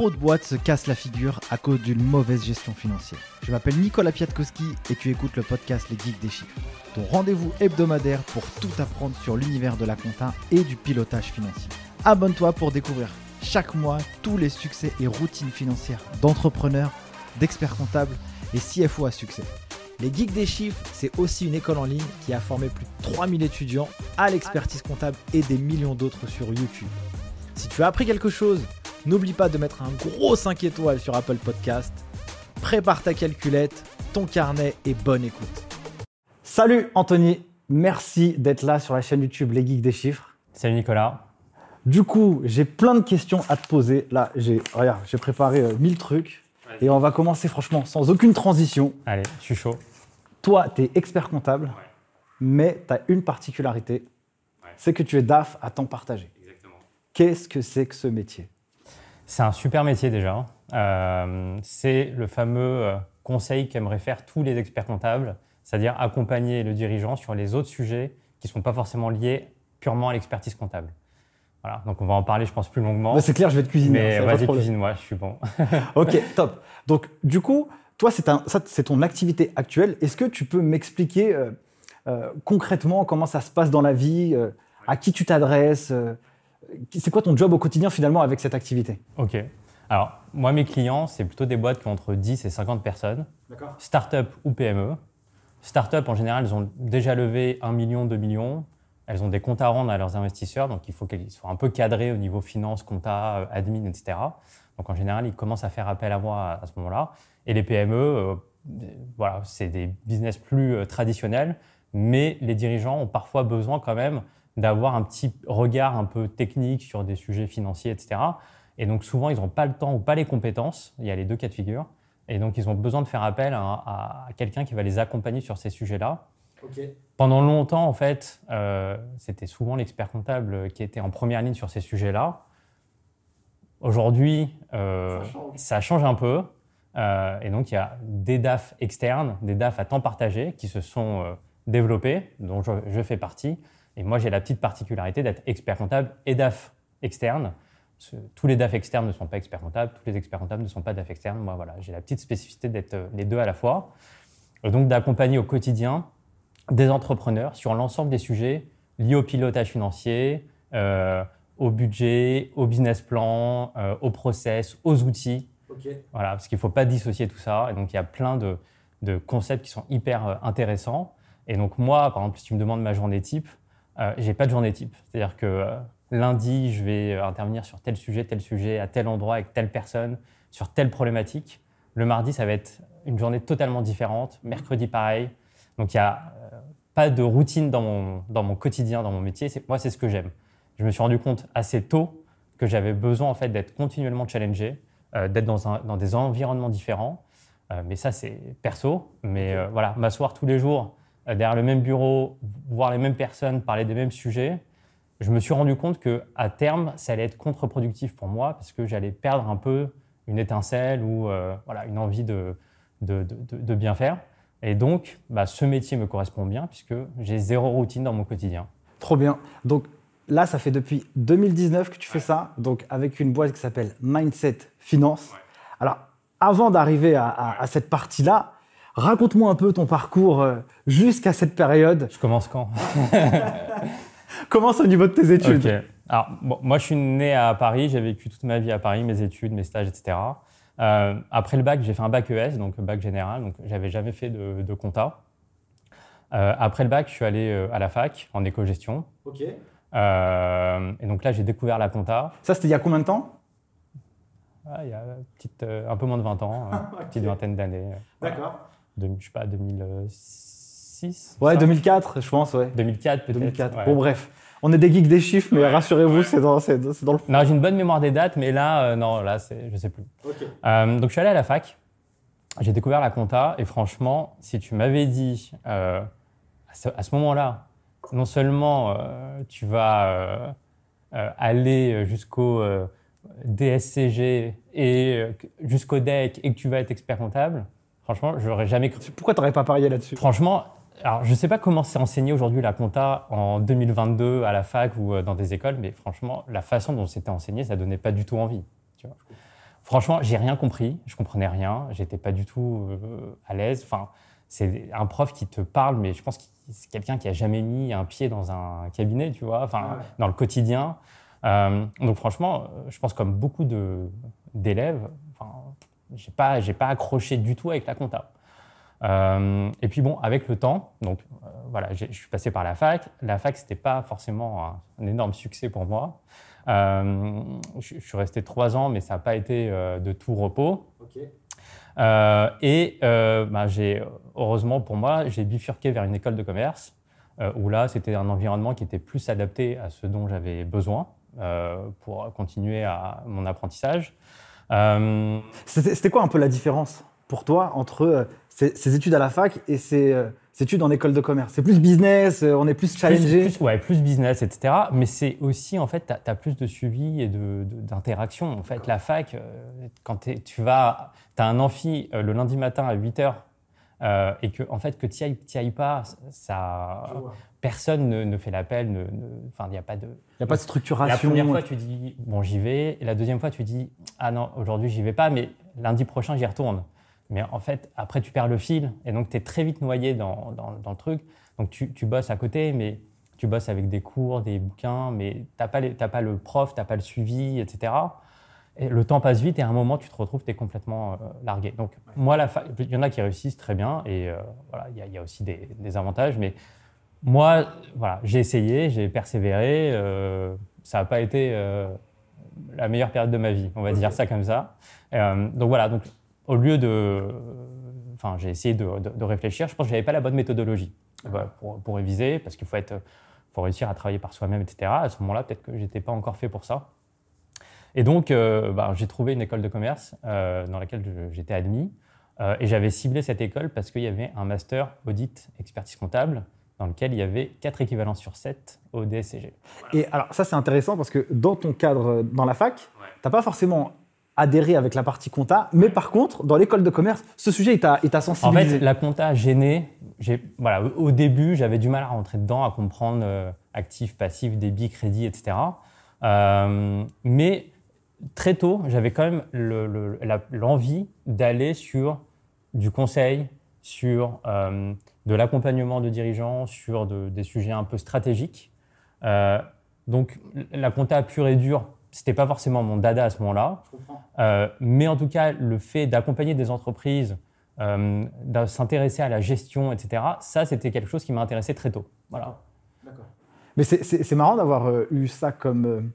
trop de boîtes se cassent la figure à cause d'une mauvaise gestion financière. Je m'appelle Nicolas Piatkowski et tu écoutes le podcast Les Geeks des Chiffres, ton rendez-vous hebdomadaire pour tout apprendre sur l'univers de la compta et du pilotage financier. Abonne-toi pour découvrir chaque mois tous les succès et routines financières d'entrepreneurs, d'experts comptables et CFO à succès. Les Geeks des Chiffres, c'est aussi une école en ligne qui a formé plus de 3000 étudiants à l'expertise comptable et des millions d'autres sur YouTube. Si tu as appris quelque chose, n'oublie pas de mettre un gros 5 étoiles sur Apple Podcast. Prépare ta calculette, ton carnet et bonne écoute. Salut Anthony, merci d'être là sur la chaîne YouTube Les Geeks des Chiffres. Salut Nicolas. Du coup, j'ai plein de questions à te poser. Là, j'ai regarde, j'ai préparé euh, 1000 trucs et on va commencer franchement sans aucune transition. Allez, je suis chaud. Toi, tu es expert comptable, mais tu as une particularité, c'est que tu es DAF à temps partagé. Exactement. Qu'est-ce que c'est que ce métier? C'est un super métier déjà. Euh, c'est le fameux euh, conseil qu'aimeraient faire tous les experts comptables, c'est-à-dire accompagner le dirigeant sur les autres sujets qui ne sont pas forcément liés purement à l'expertise comptable. Voilà, donc on va en parler, je pense, plus longuement. Bah, C'est clair, je vais te cuisiner. Mais hein, vas-y, cuisine-moi, je suis bon. Ok, top. Donc, du coup, toi, c'est un- ça, c'est ton activité actuelle. Est-ce que tu peux m'expliquer euh, euh, concrètement comment ça se passe dans la vie, euh, à qui tu t'adresses C'est quoi ton job au quotidien finalement avec cette activité? Ok. Alors, moi, mes clients, c'est plutôt des boîtes qui ont entre 10 et 50 personnes, D'accord. start-up ou PME. Start-up, en général, elles ont déjà levé 1 million, 2 millions. Elles ont des comptes à rendre à leurs investisseurs, donc il faut qu'elles soient un peu cadrées au niveau finance, compta, euh, admin, etc. Donc en général, ils commencent à faire appel à moi à, à ce moment-là. Et les PME, euh, voilà, c'est des business plus euh, traditionnels, mais les dirigeants ont parfois besoin quand même d'avoir un petit regard un peu technique sur des sujets financiers, etc. Et donc souvent, ils n'ont pas le temps ou pas les compétences. Il y a les deux cas de figure. Et donc, ils ont besoin de faire appel à, à- à quelqu'un qui va les accompagner sur ces sujets-là. Pendant longtemps, en fait, euh, c'était souvent l'expert comptable qui était en première ligne sur ces sujets-là. Aujourd'hui, euh, ça, change. un peu. Euh, et donc, il y a des DAF externes, des DAF à temps partagé qui se sont développés, dont je, je fais partie. Et moi, j'ai la petite particularité d'être expert comptable et DAF externe. Tous les DAF externes ne sont pas experts comptables, tous les experts comptables ne sont pas DAF externes. Moi, voilà, j'ai la petite spécificité d'être euh, les deux à la fois. Et donc, d'accompagner au quotidien des entrepreneurs sur l'ensemble des sujets liés au pilotage financier, euh, au budget, au business plan, euh, au process, aux outils. Voilà, parce qu'il ne faut pas dissocier tout ça. Et donc, il y a plein de, de concepts qui sont hyper euh, intéressants. Et donc, moi, par exemple, si tu me demandes ma journée type, euh, j'ai pas de journée type. C'est-à-dire que euh, lundi, je vais euh, intervenir sur tel sujet, tel sujet, à tel endroit, avec telle personne, sur telle problématique. Le mardi, ça va être une journée totalement différente. Mercredi, pareil. Donc, il n'y a euh, pas de routine dans mon, dans mon quotidien, dans mon métier. Moi, c'est ce que j'aime. Je me suis rendu compte assez tôt que j'avais besoin en fait, d'être continuellement challengé, d'être dans, un- dans des environnements différents. Mais ça, c'est perso. Mais voilà, m'asseoir tous les jours derrière le même bureau, voir les mêmes personnes, parler des mêmes sujets, je me suis rendu compte que à terme, ça allait être contre-productif pour moi parce que j'allais perdre un peu une étincelle ou euh, voilà, une envie de, de, de- de- de bien faire. Et donc, bah, ce métier me correspond bien puisque j'ai zéro routine dans mon quotidien. Trop bien. Donc là, ça fait depuis 2019 que tu fais ça, donc avec une boîte qui s'appelle Mindset Finance. Alors, avant d'arriver à, à- à cette partie-là, raconte-moi un peu ton parcours euh, jusqu'à cette période. Je commence quand? Commence au niveau de tes études. Alors, bon, moi, je suis né à Paris, j'ai vécu toute ma vie à Paris, mes études, mes stages, etc. Euh, après le bac, j'ai fait un bac ES, donc bac général, donc j'avais jamais fait de, de compta. Euh, après le bac, je suis allé à la fac en éco-gestion. Ok. Euh, et donc là, j'ai découvert la compta Ça, c'était il y a combien de temps? Ah, il y a petite, un peu moins de 20 ans, euh, une petite vingtaine d'années. Voilà. De- je sais pas, 2006 Ouais, ça 2004, je pense, ouais. 2004 peut-être. 2004. ouais. Bon, bref. On est des geeks des chiffres, mais rassurez-vous, c'est dans, c'est- c'est dans le fond. Non, j'ai une bonne mémoire des dates, mais là, euh, non, là, c'est, je sais plus. Euh, donc, je suis allé à la fac. J'ai découvert la compta et franchement, si tu m'avais dit euh, à ce, à ce moment-là, non seulement euh, tu vas euh, euh, aller jusqu'au euh, DSCG et euh, jusqu'au DEC et que tu vas être expert comptable, franchement, j'aurais jamais cru. Pourquoi t'aurais pas parié là-dessus Franchement, alors je sais pas comment c'est enseigné aujourd'hui la compta en 2022 à la fac ou euh, dans des écoles, mais franchement, la façon dont c'était enseigné, ça donnait pas du tout envie. tu vois. franchement, j'ai rien compris. Je comprenais rien. J'étais pas du tout euh, à l'aise. Enfin, c'est un prof qui te parle, mais je pense que c'est quelqu'un qui a jamais mis un pied dans un cabinet, tu vois, enfin, dans le quotidien. Euh, donc franchement, je pense comme beaucoup d'élèves, enfin, j'ai pas, j'ai pas accroché du tout avec la compta. Euh, et puis bon, avec le temps, donc euh, voilà, je suis passé par la fac. La fac, c'était pas forcément un, énorme succès pour moi. Euh, je, suis resté trois ans, mais ça n'a pas été de tout repos. et bah, j'ai, heureusement pour moi, j'ai bifurqué vers une école de commerce où là, c'était un environnement qui était plus adapté à ce dont j'avais besoin pour continuer à mon apprentissage. C'était quoi un peu la différence pour toi entre ces, études à la fac et ces, euh, études en école de commerce? C'est plus business, euh, on est plus challengé? plus, Ouais, plus business, etc. Mais c'est aussi, en fait, tu as, plus de suivi et d'interaction. en fait, la fac, euh, quand tu vas, tu as un amphi le lundi matin à 8 h et que, en fait, que tu n'y ailles, pas, ça, personne ne, fait l'appel. Enfin, il n'y a pas de. Il a pas de structuration. La première fois, tu dis, bon, j'y vais. Et la deuxième fois, tu dis, ah non, aujourd'hui, j'y vais pas, mais lundi prochain, j'y retourne. Mais en fait, après, tu perds le fil et donc tu es très vite noyé dans, dans, le truc. Donc tu, tu, bosses à côté, mais tu bosses avec des cours, des bouquins, mais tu n'as pas, pas, le prof, tu n'as pas le suivi, etc. Et le temps passe vite et à un moment, tu te retrouves, tu es complètement euh, largué. Donc, moi, il y en a qui réussissent très bien et euh, voilà, il y, a aussi des, des, avantages. Mais moi, voilà, j'ai essayé, j'ai persévéré. Euh, ça n'a pas été la meilleure période de ma vie, on va dire ça comme ça. donc voilà, donc au lieu de. Enfin, j'ai essayé de, réfléchir. Je pense que je n'avais pas la bonne méthodologie pour, réviser, parce qu'il faut, être, faut réussir à travailler par soi-même, etc. À ce moment-là, peut-être que je n'étais pas encore fait pour ça. Et donc, euh, bah, j'ai trouvé une école de commerce euh, dans laquelle j'étais admis. Euh, et j'avais ciblé cette école parce qu'il y avait un master audit expertise comptable dans lequel il y avait 4 équivalents sur 7 au DSCG. Et alors, ça, c'est intéressant parce que dans ton cadre, dans la fac, tu n'as pas forcément adhérer avec la partie compta. Mais par contre, dans l'école de commerce, ce sujet, il t'a sensibilisé. En fait, la compta gênait. Voilà, au début, j'avais du mal à rentrer dedans, à comprendre euh, actif, passif, débit, crédit, etc. Euh, mais très tôt, j'avais quand même l'envie d'aller sur du conseil, sur euh, de l'accompagnement de dirigeants, sur des sujets un peu stratégiques. donc, la compta pure et dure, c'était pas forcément mon dada à ce moment-là. Euh, mais en tout cas, le fait d'accompagner des entreprises, euh, de s'intéresser à la gestion, etc., ça, c'était quelque chose qui m'a intéressé très tôt. Voilà. D'accord. Mais c'est marrant d'avoir euh, eu ça comme,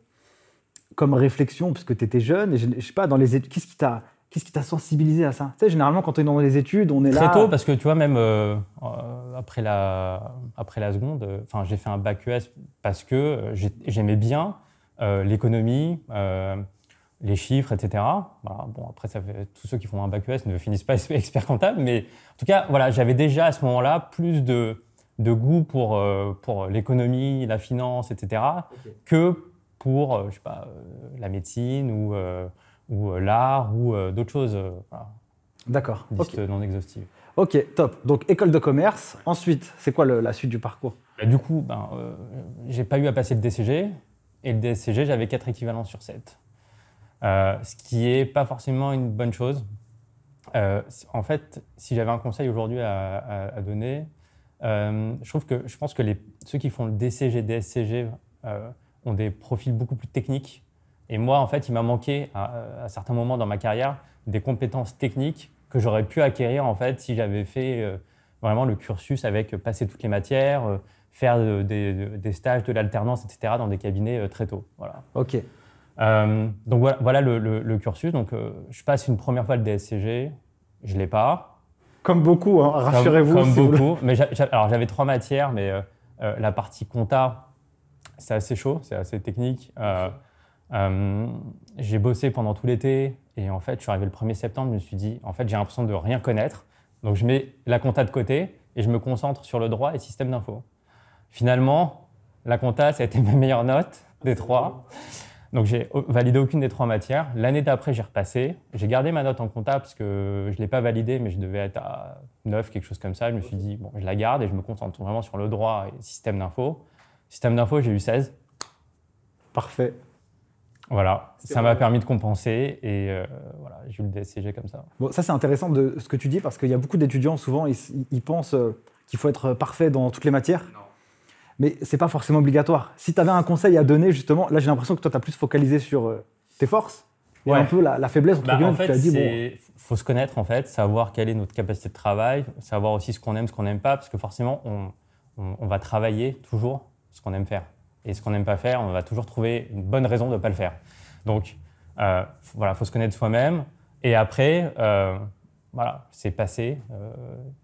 comme réflexion, puisque tu étais jeune, et je, sais pas, dans les études, qu'est-ce qui t'a. Qu'est-ce qui t'a sensibilisé à ça? Tu sais, généralement, quand on est dans les études, on est là. Très tôt, parce que tu vois, même après, la, après la seconde, enfin, j'ai fait un bac ES parce que j'aimais bien euh, l'économie, euh, les chiffres, etc. bon, après, ça fait, tous ceux qui font un bac ES ne finissent pas expert comptable, mais en tout cas, voilà, j'avais déjà à ce moment-là plus de, de goût pour, euh, pour l'économie, la finance, etc., que pour, je sais pas, la médecine ou, ou l'art ou d'autres choses. D'accord. Liste non exhaustive. Ok, top. Donc école de commerce. Ensuite, c'est quoi la suite du parcours? Bah, Du coup, ben, j'ai pas eu à passer le DCG. Et le DSCG, j'avais 4 équivalents sur 7. Euh, ce qui n'est pas forcément une bonne chose. Euh, en fait, si j'avais un conseil aujourd'hui à, donner, euh, je trouve que je pense que les, ceux qui font le DCG, DSCG ont des profils beaucoup plus techniques. Et moi, en fait, il m'a manqué à, certains moments dans ma carrière des compétences techniques que j'aurais pu acquérir en fait si j'avais fait vraiment le cursus avec passer toutes les matières, faire des, stages, de l'alternance, etc., dans des cabinets euh, très tôt. Voilà. OK. Euh, donc voilà, voilà le, cursus. Donc euh, je passe une première fois le DSCG, je ne l'ai pas. Comme beaucoup, hein, rassurez-vous. Comme, beaucoup. Mais alors j'avais trois matières, mais la partie compta, c'est assez chaud, c'est assez technique. j'ai bossé pendant tout l'été et en fait, je suis arrivé le 1er septembre, je me suis dit, en fait, j'ai l'impression de rien connaître. Donc je mets la compta de côté et je me concentre sur le droit et système d'info. Finalement, la compta, ça a été ma meilleure note des trois. Donc j'ai validé aucune des trois matières. L'année d'après, j'ai repassé. J'ai gardé ma note en compta parce que je ne l'ai pas validée, mais je devais être à 9, quelque chose comme ça. Je me suis dit, bon, je la garde et je me concentre vraiment sur le droit et système d'info. Système d'info, j'ai eu 16. Parfait. Voilà, ça m'a permis de compenser et euh, voilà, j'ai eu le DSCG comme ça. Bon, ça c'est intéressant de ce que tu dis parce qu'il y a beaucoup d'étudiants souvent ils, ils pensent euh, qu'il faut être parfait dans toutes les matières. Non. Mais c'est pas forcément obligatoire. Si tu avais un conseil à donner justement, là j'ai l'impression que toi tu as plus focalisé sur euh, tes forces et un peu la, faiblesse entre bah, En fait, il faut se connaître en fait, savoir quelle est notre capacité de travail, savoir aussi ce qu'on aime, ce qu'on n'aime pas, parce que forcément on, on va travailler toujours ce qu'on aime faire et ce qu'on n'aime pas faire, on va toujours trouver une bonne raison de ne pas le faire. Donc, euh, voilà, il faut se connaître soi-même. Et après, euh, voilà, c'est passé. Euh,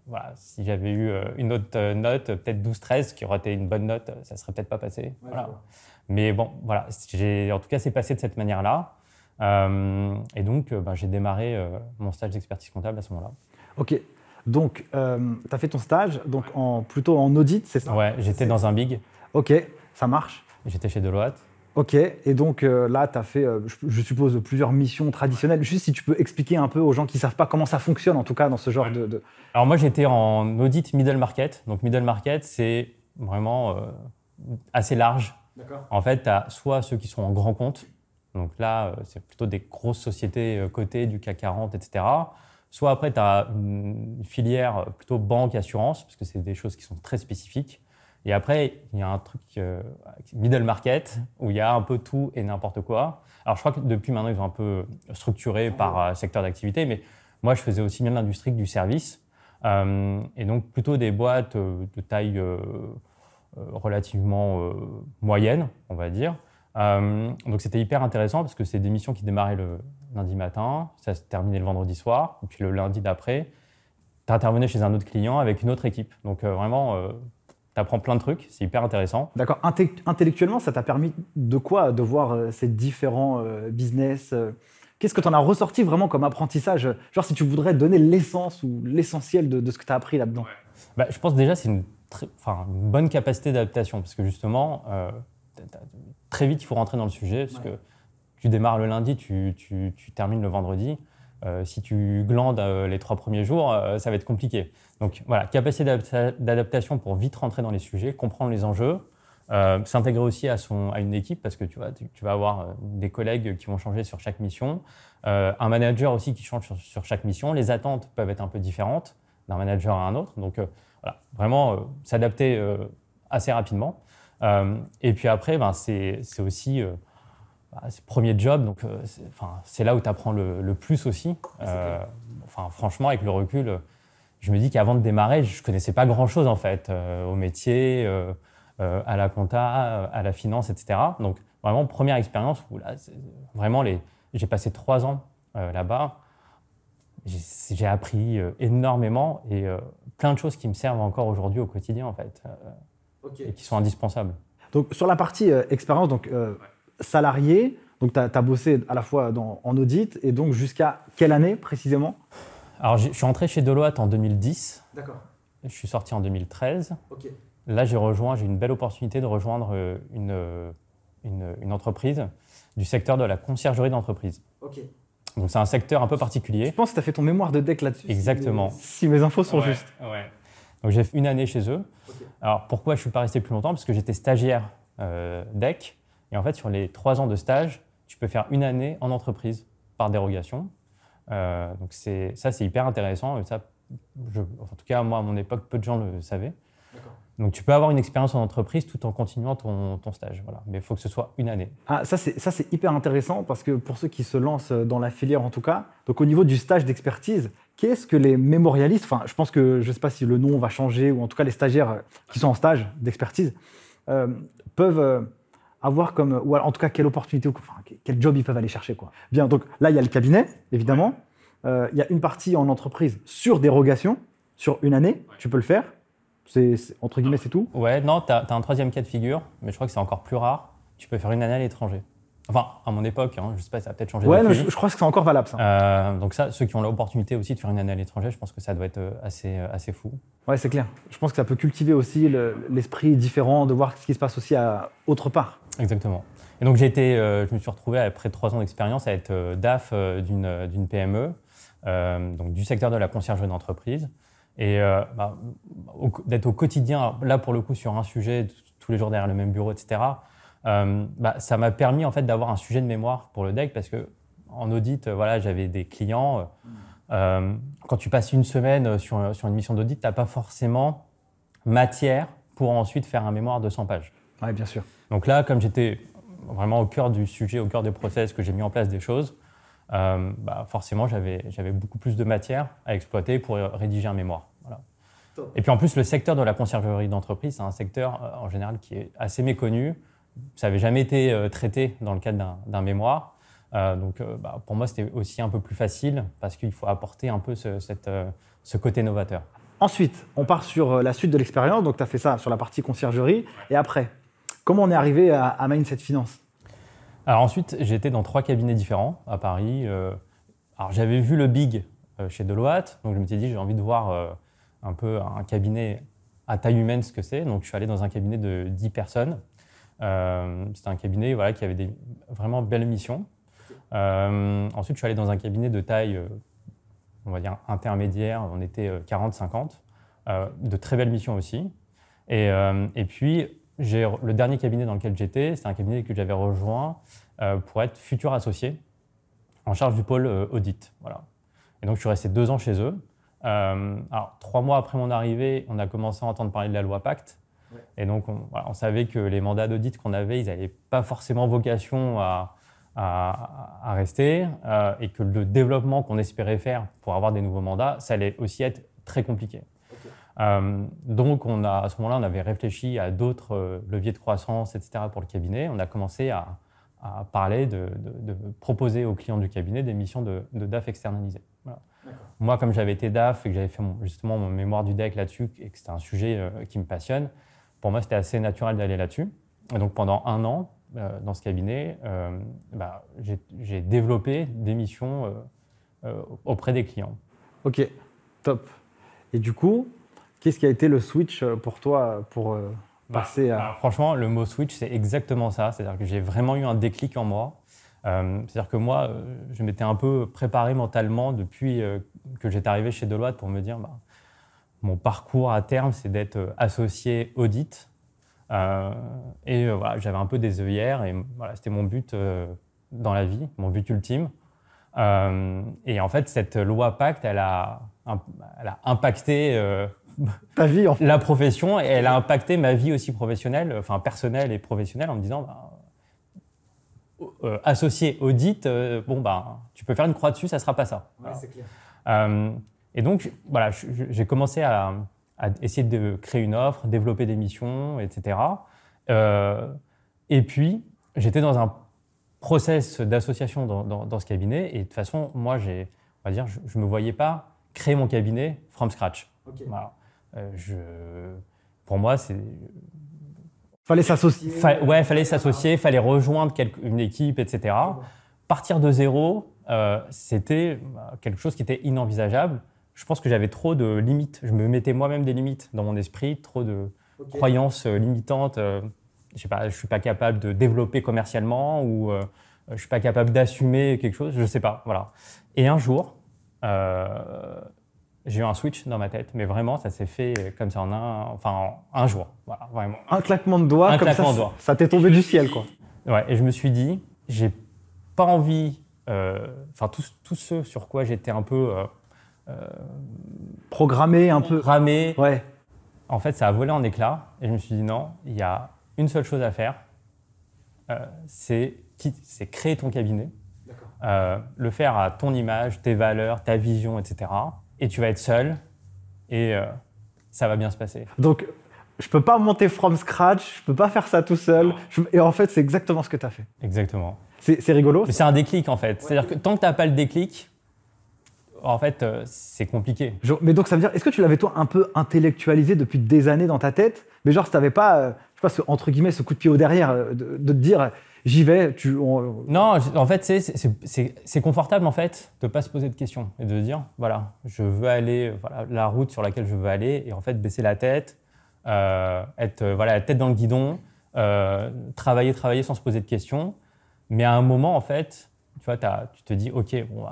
voilà, si j'avais eu une autre note, peut-être 12-13, qui aurait été une bonne note, ça ne serait peut-être pas passé. voilà. Mais bon, voilà, en tout cas, c'est passé de cette manière-là. et donc, ben, j'ai démarré mon stage d'expertise comptable à ce moment-là. OK. Donc, tu as fait ton stage donc en, plutôt en audit, c'est ça? Ouais, j'étais dans un big. OK. Ça marche J'étais chez Deloitte. Ok, et donc euh, là, tu as fait, euh, je, suppose, plusieurs missions traditionnelles. Juste si tu peux expliquer un peu aux gens qui ne savent pas comment ça fonctionne, en tout cas, dans ce genre de, Alors moi, j'étais en audit middle market. Donc middle market, c'est vraiment euh, assez large. En fait, tu as soit ceux qui sont en grand compte. Donc là, c'est plutôt des grosses sociétés cotées du CAC 40, etc. Soit après, tu as une filière plutôt banque, assurance, parce que c'est des choses qui sont très spécifiques. Et après, il y a un truc euh, middle market où il y a un peu tout et n'importe quoi. Alors, je crois que depuis maintenant, ils ont un peu structuré par euh, secteur d'activité, mais moi, je faisais aussi bien l'industrie que du service. Euh, et donc, plutôt des boîtes de taille relativement moyenne, on va dire. donc, c'était hyper intéressant parce que c'est des missions qui démarraient le lundi matin, ça se terminait le vendredi soir, et puis le lundi d'après, tu intervenais chez un autre client avec une autre équipe. Donc, vraiment tu apprends plein de trucs, c'est hyper intéressant. D'accord. intellectuellement, ça t'a permis de quoi De voir euh, ces différents euh, business euh, Qu'est-ce que tu en as ressorti vraiment comme apprentissage? Genre, si tu voudrais donner l'essence ou l'essentiel de, ce que tu as appris là-dedans bah, Je pense déjà c'est une, une, bonne capacité d'adaptation parce que justement, très vite, il faut rentrer dans le sujet parce que tu démarres le lundi, tu, tu, tu termines le vendredi. Euh, si tu glandes euh, les trois premiers jours, euh, ça va être compliqué. Donc voilà, capacité d'adaptation pour vite rentrer dans les sujets, comprendre les enjeux, s'intégrer aussi à, son, à une équipe parce que tu, vois, tu, vas avoir des collègues qui vont changer sur chaque mission, un manager aussi qui change sur, chaque mission. Les attentes peuvent être un peu différentes d'un manager à un autre. Donc voilà, vraiment s'adapter assez rapidement. et puis après, ben, c'est aussi bah, c'est le premier job, donc euh, c'est là où tu apprends le, plus aussi. Euh, enfin, franchement, avec le recul, je me dis qu'avant de démarrer, je ne connaissais pas grand-chose en fait euh, au métier, à la compta, à la finance, etc. Donc vraiment, première expérience où là, vraiment, j'ai passé trois ans là-bas. J'ai appris énormément et plein de choses qui me servent encore aujourd'hui au quotidien en fait, et qui sont indispensables. Donc sur la partie expérience, donc salarié. Donc, tu as, bossé à la fois en audit et donc jusqu'à quelle année précisément? Alors, je suis entré chez Deloitte en 2010. D'accord. Je suis sorti en 2013. Ok. Là, j'ai rejoint, j'ai une belle opportunité de rejoindre euh, une, euh, une, une, entreprise du secteur de la conciergerie d'entreprise. Ok. Donc, c'est un secteur un peu particulier. Je pense que tu as fait ton mémoire de deck là-dessus. Exactement. Si mes, infos sont justes. Ouais. Donc, j'ai fait une année chez eux. Alors, pourquoi je ne suis pas resté plus longtemps? Parce que j'étais stagiaire euh, DEC et en fait, sur les trois ans de stage, tu peux faire une année en entreprise par dérogation. Euh, donc ça, c'est hyper intéressant. ça, en tout cas, moi, à mon époque, peu de gens le savaient. Donc tu peux avoir une expérience en entreprise tout en continuant ton, stage. Voilà. Mais il faut que ce soit une année. Ah, ça, c'est hyper intéressant parce que pour ceux qui se lancent dans la filière, en tout cas, donc au niveau du stage d'expertise, qu'est-ce que les mémorialistes, enfin, je pense que je ne sais pas si le nom va changer, ou en tout cas les stagiaires qui sont en stage d'expertise, euh, peuvent euh, avoir comme, ou en tout cas quelle opportunité, enfin, quel job ils peuvent aller chercher. Quoi. Bien, donc là, il y a le cabinet, évidemment. Euh, il y a une partie en entreprise sur dérogation, sur une année, tu peux le faire. C'est, entre guillemets, c'est tout. Ouais, non, tu as, un troisième cas de figure, mais je crois que c'est encore plus rare. Tu peux faire une année à l'étranger. Enfin, à mon époque, hein, je sais pas, ça a peut-être changé. Ouais, je, crois que c'est encore valable ça. Euh, donc ça, ceux qui ont l'opportunité aussi de faire une année à l'étranger, je pense que ça doit être euh, assez, assez fou. Ouais, c'est clair. Je pense que ça peut cultiver aussi l'esprit différent, de voir ce qui se passe aussi à autre part. Exactement. Et donc j'ai été, euh, je me suis retrouvé après trois ans d'expérience à être euh, DAF euh, d'une PME, donc du secteur de la conciergerie d'entreprise, et bah, d'être au quotidien, là pour le coup sur un sujet, tous les jours derrière le même bureau, etc. bah, Ça m'a permis en fait d'avoir un sujet de mémoire pour le deck parce que en audit, voilà, j'avais des clients. quand tu passes une semaine sur, sur une mission d'audit, tu n'as pas forcément matière pour ensuite faire un mémoire de 100 pages. Oui, bien sûr. Donc là, comme j'étais vraiment au cœur du sujet, au cœur des process, que j'ai mis en place des choses, euh, bah forcément, j'avais beaucoup plus de matière à exploiter pour rédiger un mémoire. Voilà. Et puis en plus, le secteur de la conciergerie d'entreprise, c'est un secteur euh, en général qui est assez méconnu. Ça n'avait jamais été euh, traité dans le cadre d'un mémoire. donc bah, pour moi, c'était aussi un peu plus facile parce qu'il faut apporter un peu ce, cette, ce côté novateur. Ensuite, on part sur la suite de l'expérience. Donc tu as fait ça sur la partie conciergerie. Et après, comment on est arrivé à, à Mindset Finance? Alors ensuite, j'étais dans trois cabinets différents à Paris. Euh, alors j'avais vu le Big euh, chez Deloitte, donc je me suis dit j'ai envie de voir euh, un peu un cabinet à taille humaine ce que c'est. Donc je suis allé dans un cabinet de 10 personnes. C'était un cabinet voilà, qui avait des vraiment belles missions. ensuite, je suis allé dans un cabinet de taille, on va dire intermédiaire. On était 40-50, de très belles missions aussi. Et, et puis le dernier cabinet dans lequel j'étais, c'est un cabinet que j'avais rejoint euh, pour être futur associé en charge du pôle euh, audit. Voilà. Et donc, je suis resté deux ans chez eux. Euh, alors, trois mois après mon arrivée, on a commencé à entendre parler de la loi Pacte. Et donc, on, savait que les mandats d'audit qu'on avait, ils n'avaient pas forcément vocation à, à, rester et que le développement qu'on espérait faire pour avoir des nouveaux mandats, ça allait aussi être très compliqué. Euh, donc, on a, à ce moment-là, on avait réfléchi à d'autres euh, leviers de croissance, etc., pour le cabinet. On a commencé à, parler de, proposer aux clients du cabinet des missions de, DAF externalisées. Moi, comme j'avais été DAF et que j'avais fait justement mon mémoire du deck là-dessus et que c'était un sujet euh, qui me passionne, pour moi, c'était assez naturel d'aller là-dessus. Et donc, pendant un an, dans ce cabinet, bah, j'ai développé des missions auprès des clients. Ok, top. Et du coup, Qu'est-ce qui a été le switch euh, pour toi pour euh, bah, passer à... franchement, le mot switch, c'est exactement ça. C'est-à-dire que j'ai vraiment eu un déclic en moi. Euh, c'est-à-dire que moi, je m'étais un peu préparé mentalement depuis que j'étais arrivé chez Deloitte pour me dire, bah, mon parcours à terme, c'est d'être associé audit. et voilà, j'avais un peu des œillères et voilà, c'était mon but dans la vie, mon but ultime. et en fait, cette loi Pacte, elle a, elle a impacté ta vie en fait. La profession, et elle a impacté ma vie aussi professionnelle, enfin personnelle et professionnelle, en me disant, bah, euh, associé audit, euh, bon bah, tu peux faire une croix dessus, ça sera pas ça. c'est clair. Euh, et donc voilà, j'ai commencé à, essayer de créer une offre, développer des missions, etc. et puis j'étais dans un process d'association dans, ce cabinet, et de toute façon, moi, j'ai, on va dire, je, ne me voyais pas créer mon cabinet from scratch. Voilà. Euh, je, pour moi, c'est. Fallait s'associer. Fa ouais, fallait s'associer, fallait rejoindre une équipe, etc. Partir de zéro, euh, c'était quelque chose qui était inenvisageable. Je pense que j'avais trop de limites. Je me mettais moi-même des limites dans mon esprit, trop de croyances euh, limitantes. je sais pas, je suis pas capable de développer commercialement ou je suis pas capable d'assumer quelque chose. Je sais pas, voilà. Et un jour, j'ai eu un switch dans ma tête, mais vraiment, ça s'est fait comme ça en un, enfin, un jour. Voilà, vraiment. Un claquement de doigts, un comme claquement ça, de doigts. ça t'est tombé du ciel, quoi. Ouais, et je me suis dit, j'ai pas envie, euh, enfin, tout, tout, ce sur quoi j'étais un peu. Euh, euh, programmé, un peu. Programmé. Ouais. En fait, ça a volé en éclats, et je me suis dit, non, il y a une seule chose à faire, c'est créer ton cabinet. le faire à ton image, tes valeurs, ta vision, etc et tu vas être seul et euh, ça va bien se passer. Donc, je peux pas monter from scratch, je peux pas faire ça tout seul. et en fait, c'est exactement ce que tu as fait. Exactement. C'est rigolo. C'est un déclic en fait. C'est-à-dire que tant que tu n'as pas le déclic, en fait, euh, c'est compliqué. mais donc, ça veut dire, est-ce que tu l'avais toi un peu intellectualisé depuis des années dans ta tête? Mais genre, si tu n'avais pas, euh, je sais pas, entre guillemets, ce coup de pied au derrière de, de te dire j'y vais. Tu, Non, en fait, c'est confortable en fait de pas se poser de questions et de dire voilà, je veux aller, voilà, la route sur laquelle je veux aller et en fait baisser la tête, euh, être voilà, la tête dans le guidon, euh, travailler, travailler sans se poser de questions. Mais à un moment, en fait, tu vois, tu te dis ok, bon, euh,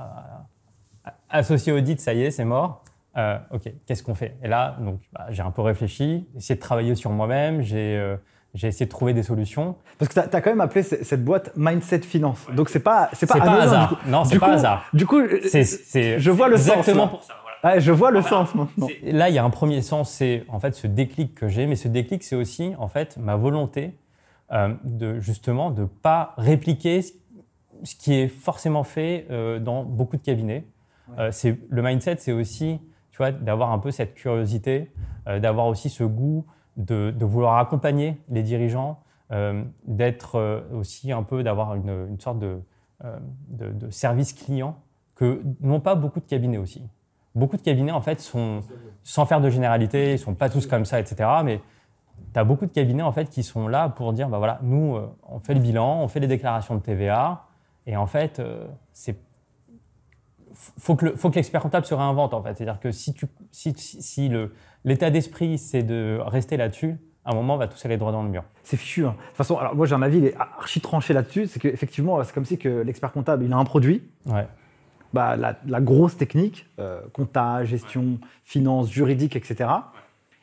associé audit, ça y est, c'est mort. ok, qu'est-ce qu'on fait? Et là, donc, bah, j'ai un peu réfléchi, essayé de travailler sur moi-même. J'ai j'ai essayé de trouver des solutions. Parce que tu as, quand même appelé cette boîte Mindset Finance. Donc c'est pas c'est pas, pas hasard. non, c'est pas hasard. Du coup, je vois le sens. Exactement pour ça. je vois le sens maintenant. Là, il y a un premier sens, c'est en fait ce déclic que j'ai, mais ce déclic, c'est aussi en fait ma volonté euh, de justement de pas répliquer ce qui est forcément fait euh, dans beaucoup de cabinets. Euh, le mindset, c'est aussi d'avoir un peu cette curiosité, d'avoir aussi ce goût de, vouloir accompagner les dirigeants, d'être aussi un peu d'avoir une, sorte de, service client que n'ont pas beaucoup de cabinets aussi. Beaucoup de cabinets en fait sont sans faire de généralité, ils sont pas tous comme ça, etc. Mais tu as beaucoup de cabinets en fait qui sont là pour dire bah voilà, nous euh, on fait le bilan, on fait les déclarations de TVA et en fait euh, c'est faut que faut que l'expert comptable se réinvente en fait. C'est-à-dire que si tu si, si le l'état d'esprit c'est de rester là-dessus, à un moment on va tous aller droit dans le mur. C'est fichu. Hein. De toute façon, alors moi j'ai un avis il est archi tranché là-dessus, c'est qu'effectivement c'est comme si que l'expert comptable il a un produit. Ouais. Bah, la, grosse technique, euh, compta, gestion, finance, juridique, etc.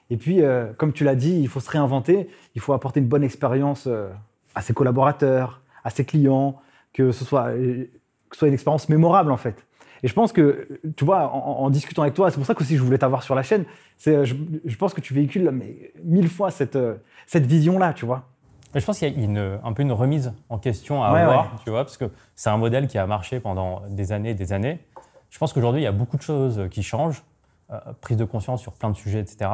Et puis, euh, comme tu l'as dit, il faut se réinventer, il faut apporter une bonne expérience euh, à ses collaborateurs, à ses clients, que ce soit, euh, que soit une expérience mémorable en fait. Et je pense que, tu vois, en, discutant avec toi, c'est pour ça que aussi je voulais t'avoir sur la chaîne, c'est, je, pense que tu véhicules mais, mille fois cette, cette vision-là, tu vois. je pense qu'il y a une, un peu une remise en question à avoir, tu vois, parce que c'est un modèle qui a marché pendant des années et des années. Je pense qu'aujourd'hui, il y a beaucoup de choses qui changent, prise de conscience sur plein de sujets, etc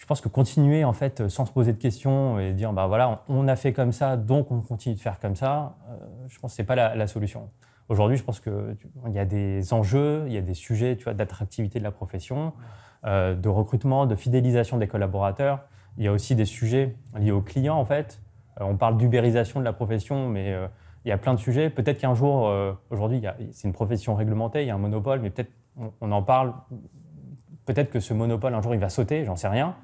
je pense que continuer en fait sans se poser de questions et dire bah voilà on a fait comme ça donc on continue de faire comme ça, euh, je pense que c'est pas la, solution. Aujourd'hui, je pense que il y a des enjeux, il y a des sujets d'attractivité de la profession, euh, de recrutement, de fidélisation des collaborateurs. Il y a aussi des sujets liés aux clients en fait. Euh, on parle d'ubérisation de la profession, mais il y a plein de sujets. Peut-être qu'un jour, aujourd'hui, c'est une profession réglementée, il y a un monopole, mais peut-être on en parle Peut-être que ce monopole, un jour, il va sauter, j'en sais rien.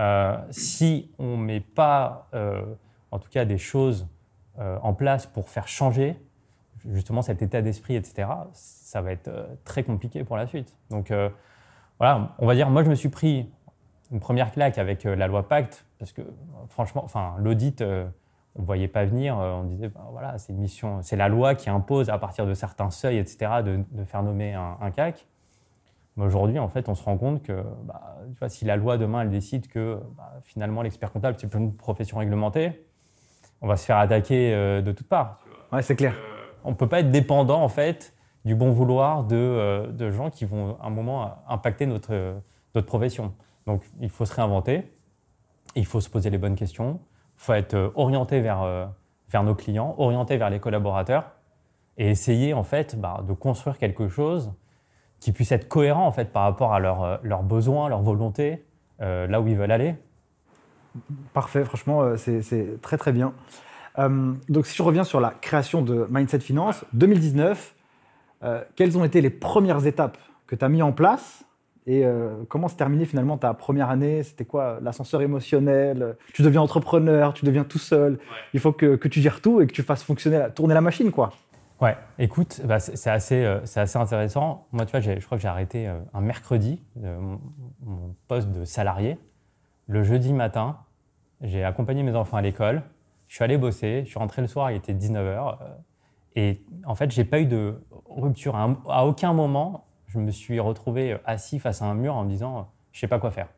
Euh, si on ne met pas, euh, en tout cas, des choses euh, en place pour faire changer justement cet état d'esprit, etc., ça va être très compliqué pour la suite. Donc, voilà, on va dire, moi, je me suis pris une première claque avec la loi Pacte, parce que franchement, enfin, l'audit, on ne voyait pas venir. on disait, ben, voilà, c'est une mission, c'est la loi qui impose à partir de certains seuils, etc., de, faire nommer un, CAC. Mais aujourd'hui, en fait, on se rend compte que bah, tu vois, si la loi demain elle décide que bah, finalement l'expert comptable c'est une profession réglementée, on va se faire attaquer euh, de toutes parts. Ouais, c'est clair. Euh, on peut pas être dépendant en fait du bon vouloir de, euh, de, gens qui vont à un moment impacter notre, notre profession. Donc il faut se réinventer, il faut se poser les bonnes questions, il faut être orienté vers, vers nos clients, orienté vers les collaborateurs et essayer en fait bah, de construire quelque chose qui puissent être cohérents en fait par rapport à euh, leurs besoins, leurs volontés, euh, là où ils veulent aller. Parfait, franchement, euh, c'est très très bien. Donc si je reviens sur la création de Mindset Finance, 2019, quelles ont été les premières étapes que tu as mis en place et comment se terminait finalement ta première année? C'était quoi l'ascenseur émotionnel? Tu deviens entrepreneur, tu deviens tout seul. Il faut que, que, tu gères tout et que tu fasses fonctionner, tourner la machine, quoi. Ouais, écoute, bah, c'est assez, euh, assez intéressant. Moi, tu vois, je crois que j'ai arrêté euh, un mercredi mon, poste de salarié. Le jeudi matin, j'ai accompagné mes enfants à l'école. Je suis allé bosser. Je suis rentré le soir, il était 19h. Euh, et en fait, j'ai pas eu de rupture. À, aucun moment, je me suis retrouvé assis face à un mur en me disant, je sais pas quoi faire.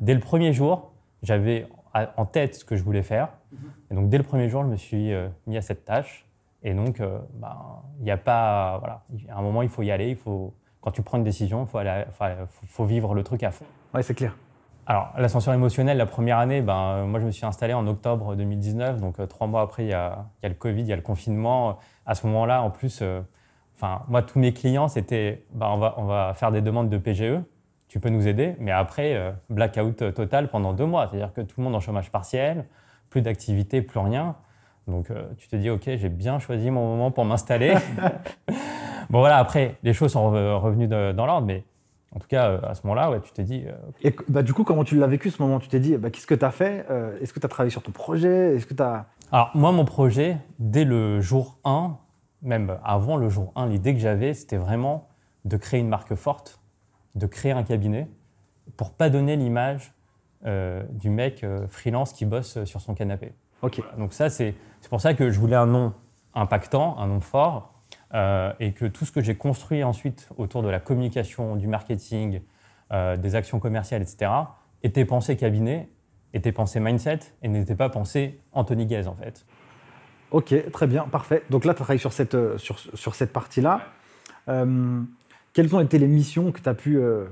Dès le premier jour, j'avais en tête ce que je voulais faire. Mm-hmm. Et donc, dès le premier jour, je me suis mis à cette tâche. Et donc, euh, bah, il n'y a pas. Voilà, à un moment, il faut y aller. Il faut, quand tu prends une décision, il faut, faut, vivre le truc à fond. Oui, c'est clair. Alors, l'ascenseur émotionnel, la première année, ben, moi, je me suis installé en octobre 2019. Donc, euh, trois mois après, il y, a, y, a, le Covid, il y a le confinement. À ce moment-là, en plus, euh, enfin, moi, tous mes clients, c'était ben, on, va, on va faire des demandes de PGE. Tu peux nous aider. Mais après, blackout total pendant deux mois. C'est-à-dire que tout le monde en chômage partiel, plus d'activité, plus rien. Donc euh, tu te dis, ok, j'ai bien choisi mon moment pour m'installer. bon voilà, après, les choses sont revenues dans l'ordre, mais en tout cas, euh, à ce moment-là, ouais, tu t'es dit. Euh, Et bah, du coup, comment tu l'as vécu ce moment? Tu t'es dit, bah, qu'est-ce que tu as fait Est-ce que tu as travaillé sur ton projet? Est-ce que as. Alors, moi, mon projet, dès le jour 1, même avant le jour 1, l'idée que j'avais, c'était vraiment de créer une marque forte, de créer un cabinet, pour pas donner l'image du mec freelance qui bosse sur son canapé. Ok. Donc ça, c'est pour ça que je voulais un nom impactant, un nom fort, et que tout ce que j'ai construit ensuite autour de la communication, du marketing, des actions commerciales, etc., était pensé cabinet, était pensé mindset, et n'était pas pensé Anthony Guez, en fait. Ok, très bien, parfait. Donc là, tu travailles sur cette, euh, sur, sur cette partie-là. Euh, quelles ont été les missions que tu as pu euh,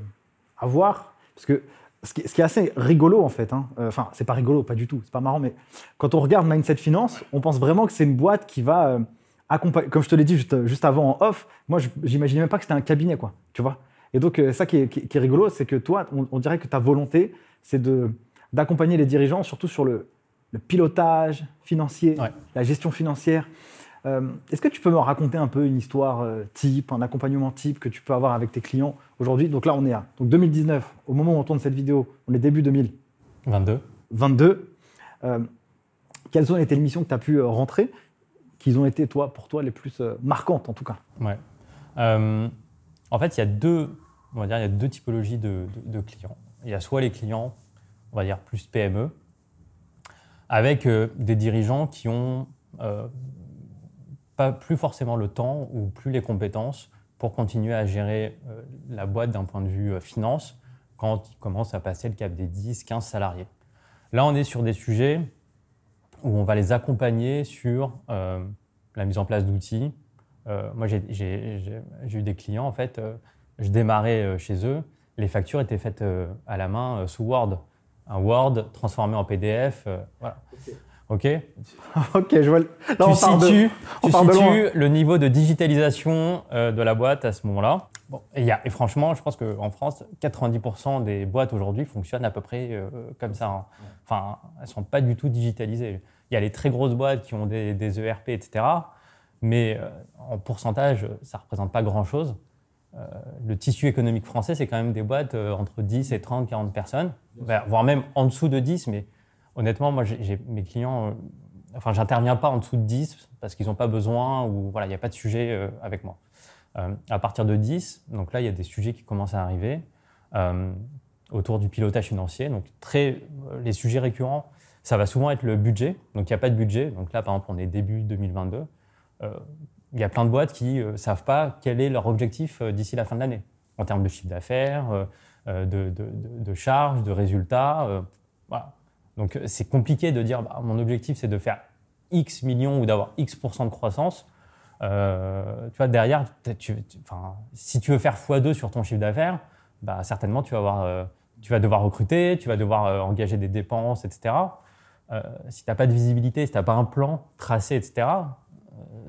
avoir? Parce que ce qui, ce qui, est assez rigolo, en fait, hein, enfin, c'est pas rigolo, pas du tout, c'est pas marrant, mais quand on regarde Mindset Finance, on pense vraiment que c'est une boîte qui va. Comme je te l'ai dit juste, juste, avant en off, moi, j'imaginais même pas que c'était un cabinet, quoi, tu vois. Et donc, ça qui est, qui est rigolo, c'est que toi, on, on, dirait que ta volonté, c'est d'accompagner les dirigeants, surtout sur le, le pilotage financier, la gestion financière. Euh, est-ce que tu peux me raconter un peu une histoire euh, type, un accompagnement type que tu peux avoir avec tes clients aujourd'hui? Donc là, on est à donc 2019. Au moment où on tourne cette vidéo, on est début 2022. 22. Euh, quelles ont été les missions que tu as pu rentrer, ont été toi, pour toi les plus marquantes en tout cas Ouais. en fait, il y a deux, on va dire, il y a deux typologies de, clients. Il y a soit les clients, on va dire plus PME, avec euh, des dirigeants qui ont euh, pas plus forcément le temps ou plus les compétences pour continuer à gérer euh, la boîte d'un point de vue finance quand ils commencent à passer le cap des 10, 15 salariés. Là, on est sur des sujets où on va les accompagner sur la mise en place d'outils. moi, j'ai eu des clients, en fait, je démarrais chez eux, les factures étaient faites à la main sous Word un Word transformé en PDF. Euh, voilà. Ok? ok, je vois. Là, tu on situes, tu situes le niveau de digitalisation euh, de la boîte à ce moment-là. Bon, et, y a, et, franchement, je pense qu'en France, 90% des boîtes aujourd'hui fonctionnent à peu près euh, comme ça. Hein. Enfin, elles sont pas du tout digitalisées. Il y a les très grosses boîtes qui ont des, des ERP, etc. Mais en pourcentage, ça représente pas grand-chose. Euh, le tissu économique français, c'est quand même des boîtes euh, entre 10 et 30, 40 personnes, voire même en dessous de 10. Mais honnêtement, moi, j'ai mes clients, euh, enfin, j'interviens pas en dessous de 10 parce qu'ils n'ont pas besoin ou voilà, il n'y a pas de sujet avec moi. à partir de 10, donc là, il y a des sujets qui commencent à arriver autour du pilotage financier. Donc, très, les sujets récurrents, ça va souvent être le budget. Donc, il n'y a pas de budget. Donc là, par exemple, on est début 2022 il y a plein de boîtes qui ne euh, savent pas quel est leur objectif euh, d'ici la fin de l'année, en termes de chiffre d'affaires, euh, de, charges, de résultats. Donc c'est compliqué de dire bah, mon objectif c'est de faire X millions ou d'avoir X de croissance. tu vois, derrière, si tu veux faire x2 sur ton chiffre d'affaires, bah, certainement tu vas devoir recruter, tu vas devoir engager des dépenses, etc. si tu n'as pas de visibilité, si tu n'as pas un plan tracé, etc.,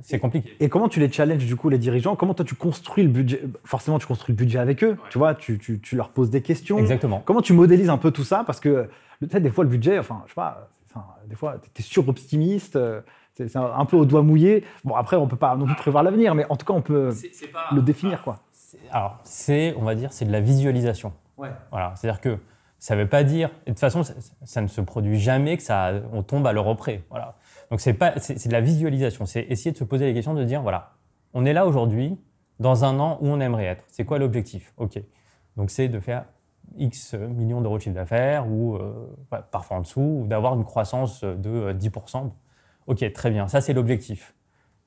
c'est compliqué. Et comment tu les challenges du coup les dirigeants? Comment toi tu construis le budget? Forcément tu construis le budget avec eux, tu vois, tu, tu, tu, leur poses des questions. Exactement. Comment tu modélises un peu tout ça? Parce que peut-être des fois le budget, enfin je sais pas, des fois tu es sur-optimiste, euh, c'est un peu au doigt mouillé. Bon après on peut pas non plus prévoir l'avenir, mais en tout cas on peut le définir quoi. Alors c'est, on va dire, c'est de la visualisation. Ouais. Voilà, c'est-à-dire que ça ne veut pas dire, de toute façon, ça, ne se produit jamais que ça, on tombe à l'euro près. Voilà. Donc c'est pas, c'est de la visualisation. C'est essayer de se poser les questions, de dire voilà, on est là aujourd'hui, dans un an où on aimerait être. C'est quoi l'objectif? Ok. Donc c'est de faire X millions d'euros de chiffre d'affaires ou euh, parfois en dessous, ou d'avoir une croissance de 10%. Euh, ok, très bien. Ça c'est l'objectif.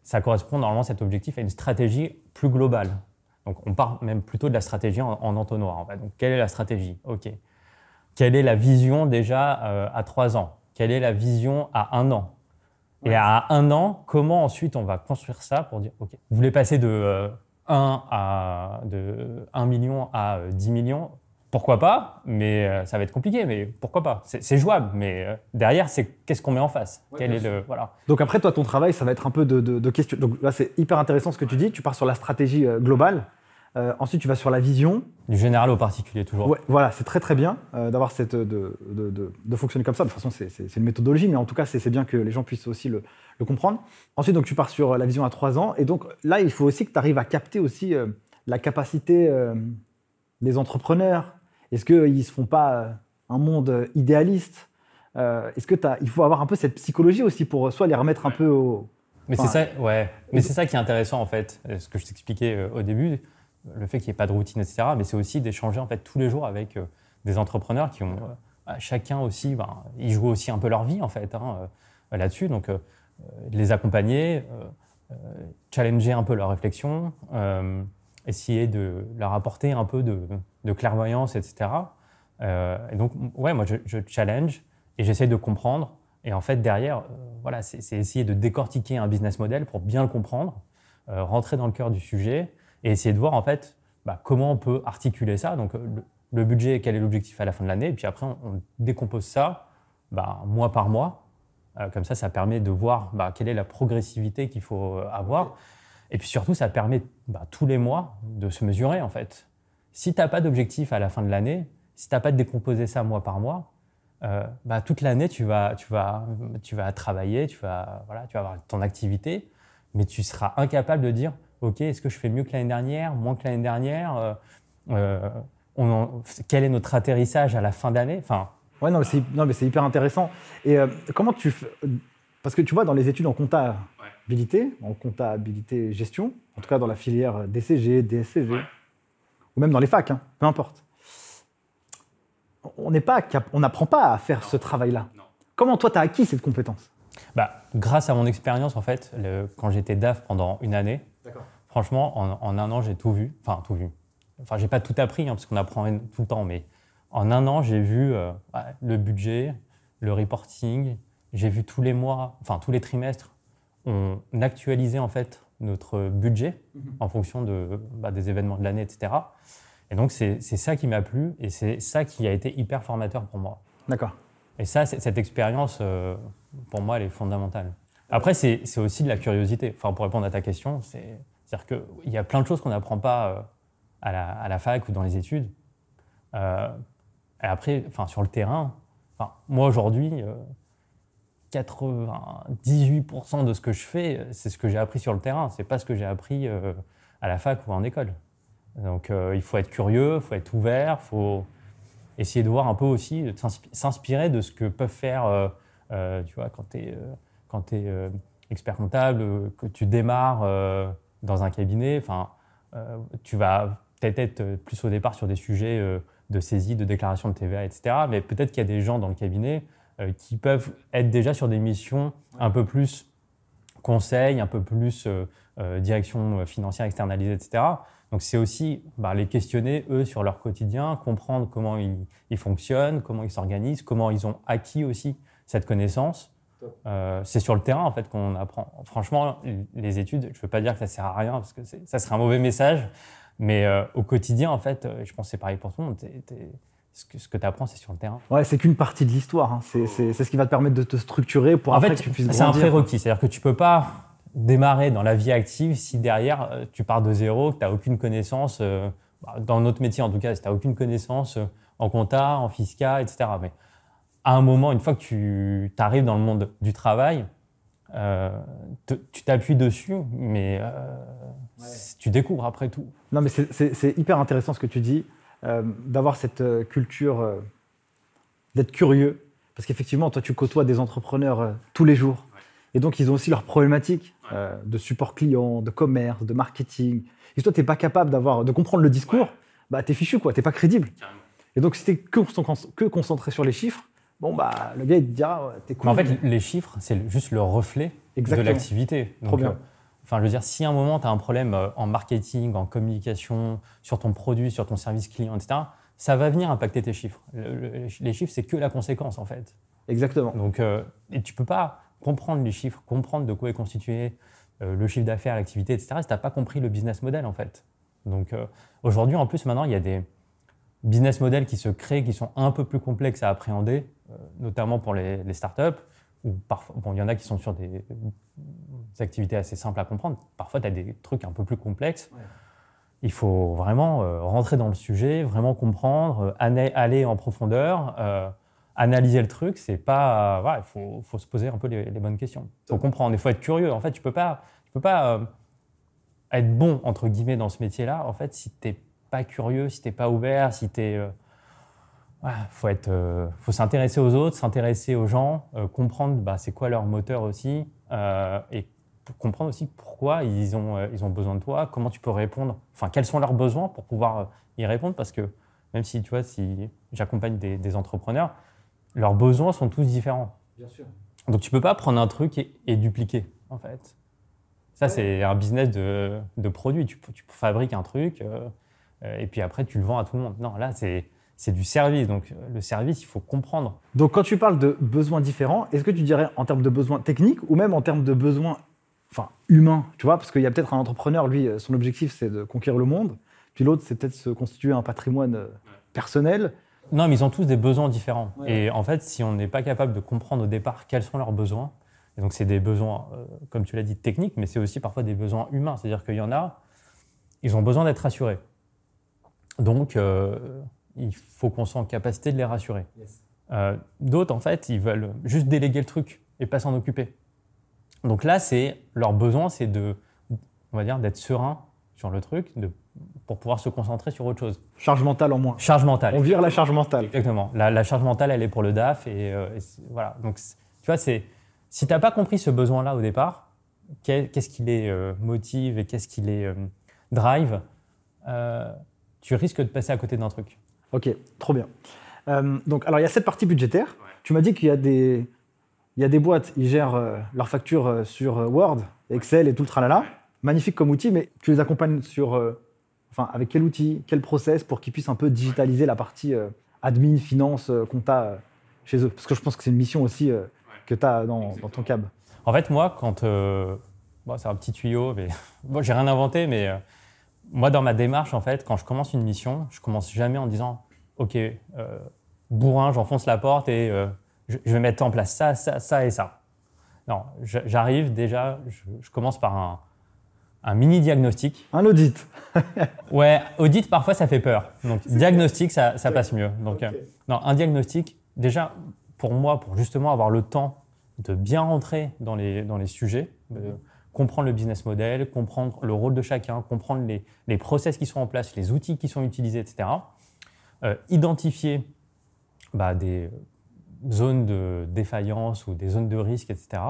Ça correspond normalement cet objectif à une stratégie plus globale. Donc on part même plutôt de la stratégie en, entonnoir. Donc quelle est la stratégie? Ok. Quelle est la vision déjà euh, à trois ans? Quelle est la vision à un an? Et à un an, comment ensuite on va construire ça pour dire, OK, vous voulez passer de, 1, euh, à, de 1 million à 10 euh, millions? Pourquoi pas, mais euh, ça va être compliqué, mais pourquoi pas? C'est jouable, mais derrière, c'est qu'est-ce qu'on met en face? Quel est le, voilà. Donc après, toi, ton travail, ça va être un peu de, de questions. Donc là, c'est hyper intéressant ce que tu dis. Tu pars sur la stratégie globale. Euh, ensuite, tu vas sur la vision. Du général au particulier, toujours. Ouais, voilà, c'est très très bien euh, d'avoir cette de, de, de, fonctionner comme ça. De toute façon, c'est une méthodologie, mais en tout cas, c'est bien que les gens puissent aussi le, le, comprendre. Ensuite, donc, tu pars sur la vision à trois ans. Et donc là, il faut aussi que tu arrives à capter aussi euh, la capacité des entrepreneurs. Est-ce qu'ils ne se font pas un monde idéaliste? Est-ce que il faut avoir un peu cette psychologie aussi pour soit les remettre un peu au. Mais c'est ça, ouais. Mais c'est ça qui est intéressant en fait, ce que je t'expliquais au début le fait qu'il n'y ait pas de routine, etc. Mais c'est aussi d'échanger en fait tous les jours avec euh, des entrepreneurs qui ont euh, chacun aussi, ben, ils jouent aussi un peu leur vie en fait hein, là-dessus. Donc les accompagner, challenger un peu leur réflexion, essayer de leur apporter un peu de, clairvoyance, etc. et donc, ouais, moi, je, je challenge et j'essaie de comprendre. Et en fait, derrière, voilà, c'est essayer de décortiquer un business model pour bien le comprendre, rentrer dans le cœur du sujet et essayer de voir en fait bah, comment on peut articuler ça. Donc, le, budget, quel est l'objectif à la fin de l'année, et puis après, on, décompose ça bah, mois par mois. Euh, comme ça, ça permet de voir bah, quelle est la progressivité qu'il faut euh, avoir. Et puis surtout, ça permet tous les mois de se mesurer en fait. Si tu n'as pas d'objectif à la fin de l'année, si tu n'as pas de décomposer ça mois par mois, euh, toute l'année, tu vas, tu, vas, tu vas travailler, tu vas, voilà, tu vas avoir ton activité, mais tu seras incapable de dire OK, est-ce que je fais mieux que l'année dernière, moins que l'année dernière euh, euh, on Quel est notre atterrissage à la fin d'année? Enfin, Ouais, non, mais c'est hyper intéressant. Et euh, comment tu fais Parce que tu vois, dans les études en comptabilité, en comptabilité gestion, en tout cas dans la filière DCG, DSCG, ou même dans les facs, hein, peu importe, on n'apprend pas à faire ce travail-là. Comment toi, tu as acquis cette compétence? Bah, Grâce à mon expérience, en fait, quand j'étais DAF pendant une année, Franchement, en, un an, j'ai tout vu. Enfin, tout vu. Enfin, j'ai pas tout appris, hein, parce qu'on apprend tout le temps, mais en un an, j'ai vu euh, le budget, le reporting, j'ai vu tous les mois, enfin tous les trimestres, on actualisait en fait notre budget mhm. en fonction de, bah, des événements de l'année, etc. Et donc, c'est ça qui m'a plu et c'est ça qui a été hyper formateur pour moi. D'accord. Et ça, cette expérience, euh, pour moi, elle est fondamentale. Après, c'est aussi de la curiosité. Enfin, pour répondre à ta question, c'est-à-dire qu'il y a plein de choses qu'on n'apprend pas euh, à la, à la, fac ou dans les études. Euh, et après, enfin, sur le terrain, enfin, moi aujourd'hui, 98% de ce que je fais, c'est ce que j'ai appris sur le terrain. C'est pas ce que j'ai appris à la fac ou en école. Donc, il faut être curieux, il faut être ouvert, il faut essayer de voir un peu aussi, s'inspirer de ce que peuvent faire, tu vois, quand tu es quand tu es euh, expert comptable, euh, que tu démarres euh, dans un cabinet, enfin, tu vas peut-être être plus au départ sur des sujets de saisie, de déclaration de TVA, etc. Mais peut-être qu'il y a des gens dans le cabinet qui peuvent être déjà sur des missions un peu plus conseil, un peu plus direction financière externalisée, etc. Donc c'est aussi bah, les questionner, eux, sur leur quotidien, comprendre comment ils, ils fonctionnent, comment ils s'organisent, comment ils ont acquis aussi cette connaissance euh, c'est sur le terrain en fait qu'on apprend. Franchement, les études, je ne veux pas dire que ça sert à rien parce que ça serait un mauvais message, mais euh, au quotidien en fait, euh, je pense que c'est pareil pour tout le monde. ce que, tu apprends, c'est sur le terrain. Ouais, c'est qu'une partie de l'histoire. Hein. C'est ce qui va te permettre de te structurer pour en fait, que tu puisses C'est un prérequis, c'est-à-dire que tu peux pas démarrer dans la vie active si derrière tu pars de zéro, que tu n'as aucune connaissance. Bah, dans notre métier en tout cas, si tu n'as aucune connaissance en compta, en fiscal, etc. Mais à un moment, une fois que tu arrives dans le monde du travail, euh, tu t'appuies dessus, mais euh, tu découvres après tout. Non, mais c'est hyper intéressant ce que tu dis, euh, d'avoir cette culture, d'être curieux. Parce qu'effectivement, toi, tu côtoies des entrepreneurs tous les jours. Et donc, ils ont aussi leurs problématiques de support client, de commerce, de marketing. Et toi, tu n'es pas capable de comprendre le discours, bah, tu es fichu, tu n'es pas crédible. Et donc, si tu que, que concentré sur les chiffres, bon, bah, le gars, il te dira, t'es cool. Mais en fait, les chiffres, c'est juste le reflet de l'activité. Trop bien. Euh, enfin, je veux dire, si à un moment, tu as un problème euh, en marketing, en communication, sur ton produit, sur ton service client, etc., ça va venir impacter tes chiffres. les chiffres, c'est que la conséquence, en fait. Exactement. Donc, euh, et tu peux pas comprendre les chiffres, comprendre de quoi est constitué le chiffre d'affaires, l'activité, etc., si tu n'as pas compris le business model, en fait. Donc, aujourd'hui, en plus, maintenant, il y a des business models qui se créent, qui sont un peu plus complexes à appréhender, euh, notamment pour les, startups, où parfois, bon, il y en a qui sont sur des, activités assez simples à comprendre. Parfois, tu as des trucs un peu plus complexes. Il faut vraiment euh, rentrer dans le sujet, vraiment comprendre, euh, aller en profondeur, analyser le truc. C'est pas, il faut, faut, se poser un peu les, bonnes questions. Il faut comprendre. Il faut être curieux. En fait, tu peux pas, tu peux pas être bon entre guillemets dans ce métier-là. En fait, si t'es pas curieux, si t'es pas ouvert, si t'es euh, faut être, euh, faut s'intéresser aux autres, s'intéresser aux gens, euh, comprendre bah, c'est quoi leur moteur aussi, et comprendre aussi pourquoi ils ont, ils ont besoin de toi, comment tu peux répondre, enfin quels sont leurs besoins pour pouvoir y répondre, parce que même si tu vois, si j'accompagne des, entrepreneurs, leurs besoins sont tous différents. Bien sûr. Donc tu peux pas prendre un truc et, dupliquer, en fait. Ça, c'est un business de, de produit. Tu, tu, fabriques un truc euh, et puis après, tu le vends à tout le monde. Non, là, c'est c'est du service. Donc le service, il faut comprendre. Donc quand tu parles de besoins différents, est-ce que tu dirais en termes de besoins techniques ou même en termes de besoins enfin, humains Tu vois, parce qu'il y a peut-être un entrepreneur, lui, son objectif, c'est de conquérir le monde. Puis l'autre, c'est peut-être se constituer un patrimoine euh, personnel. Non, mais ils ont tous des besoins différents. Et en fait, si on n'est pas capable de comprendre au départ quels sont leurs besoins, et donc c'est des besoins, euh, comme tu l'as dit, techniques, mais c'est aussi parfois des besoins humains. C'est-à-dire qu'il y en a, ils ont besoin d'être rassurés. Donc, euh, il faut qu'on soit en capacité de les rassurer. Euh, d'autres, en fait, ils veulent juste déléguer le truc et pas s'en occuper. Donc là, c'est leur besoin, c'est de, on va dire, d'être serein sur le truc, de, pour pouvoir se concentrer sur autre chose. Charge mentale en moins. Charge mentale. On vire la charge mentale. Exactement. La, charge mentale, elle est pour le DAF et, euh, voilà. Donc, tu vois, c'est si tu n'as pas compris ce besoin-là au départ, qu'est-ce qui les euh, motive et qu'est-ce qui les drive, tu risques de passer à côté d'un truc. Ok, trop bien. Euh, donc, alors, il y a cette partie budgétaire. Tu m'as dit qu'il y a des, il y a des boîtes, ils gèrent euh, leurs factures euh, sur Word, Excel et tout le tralala. Magnifique comme outil, mais tu les accompagnes sur, enfin, avec quel outil, quel process pour qu'ils puissent un peu digitaliser la partie admin, finance, compta chez eux? Parce que je pense que c'est une mission aussi que tu as dans, dans, ton cab. En fait, moi, quand. Bon, c'est un petit tuyau, mais. Bon, j'ai rien inventé, mais moi, dans ma démarche, en fait, quand je commence une mission, je commence jamais en disant OK, euh, bourrin, j'enfonce la porte et euh, je, vais mettre en place ça, ça, ça et ça. Non, j'arrive déjà, je, commence par un, un mini diagnostic. Un audit. ouais, audit parfois ça fait peur. Donc diagnostic ça, ça passe mieux. Donc euh, non, un diagnostic déjà pour moi pour justement avoir le temps de bien rentrer dans les dans les sujets, comprendre le business model, comprendre le rôle de chacun, comprendre les, les process qui sont en place, les outils qui sont utilisés, etc. Euh, identifier bah, des zones de défaillance ou des zones de risque, etc.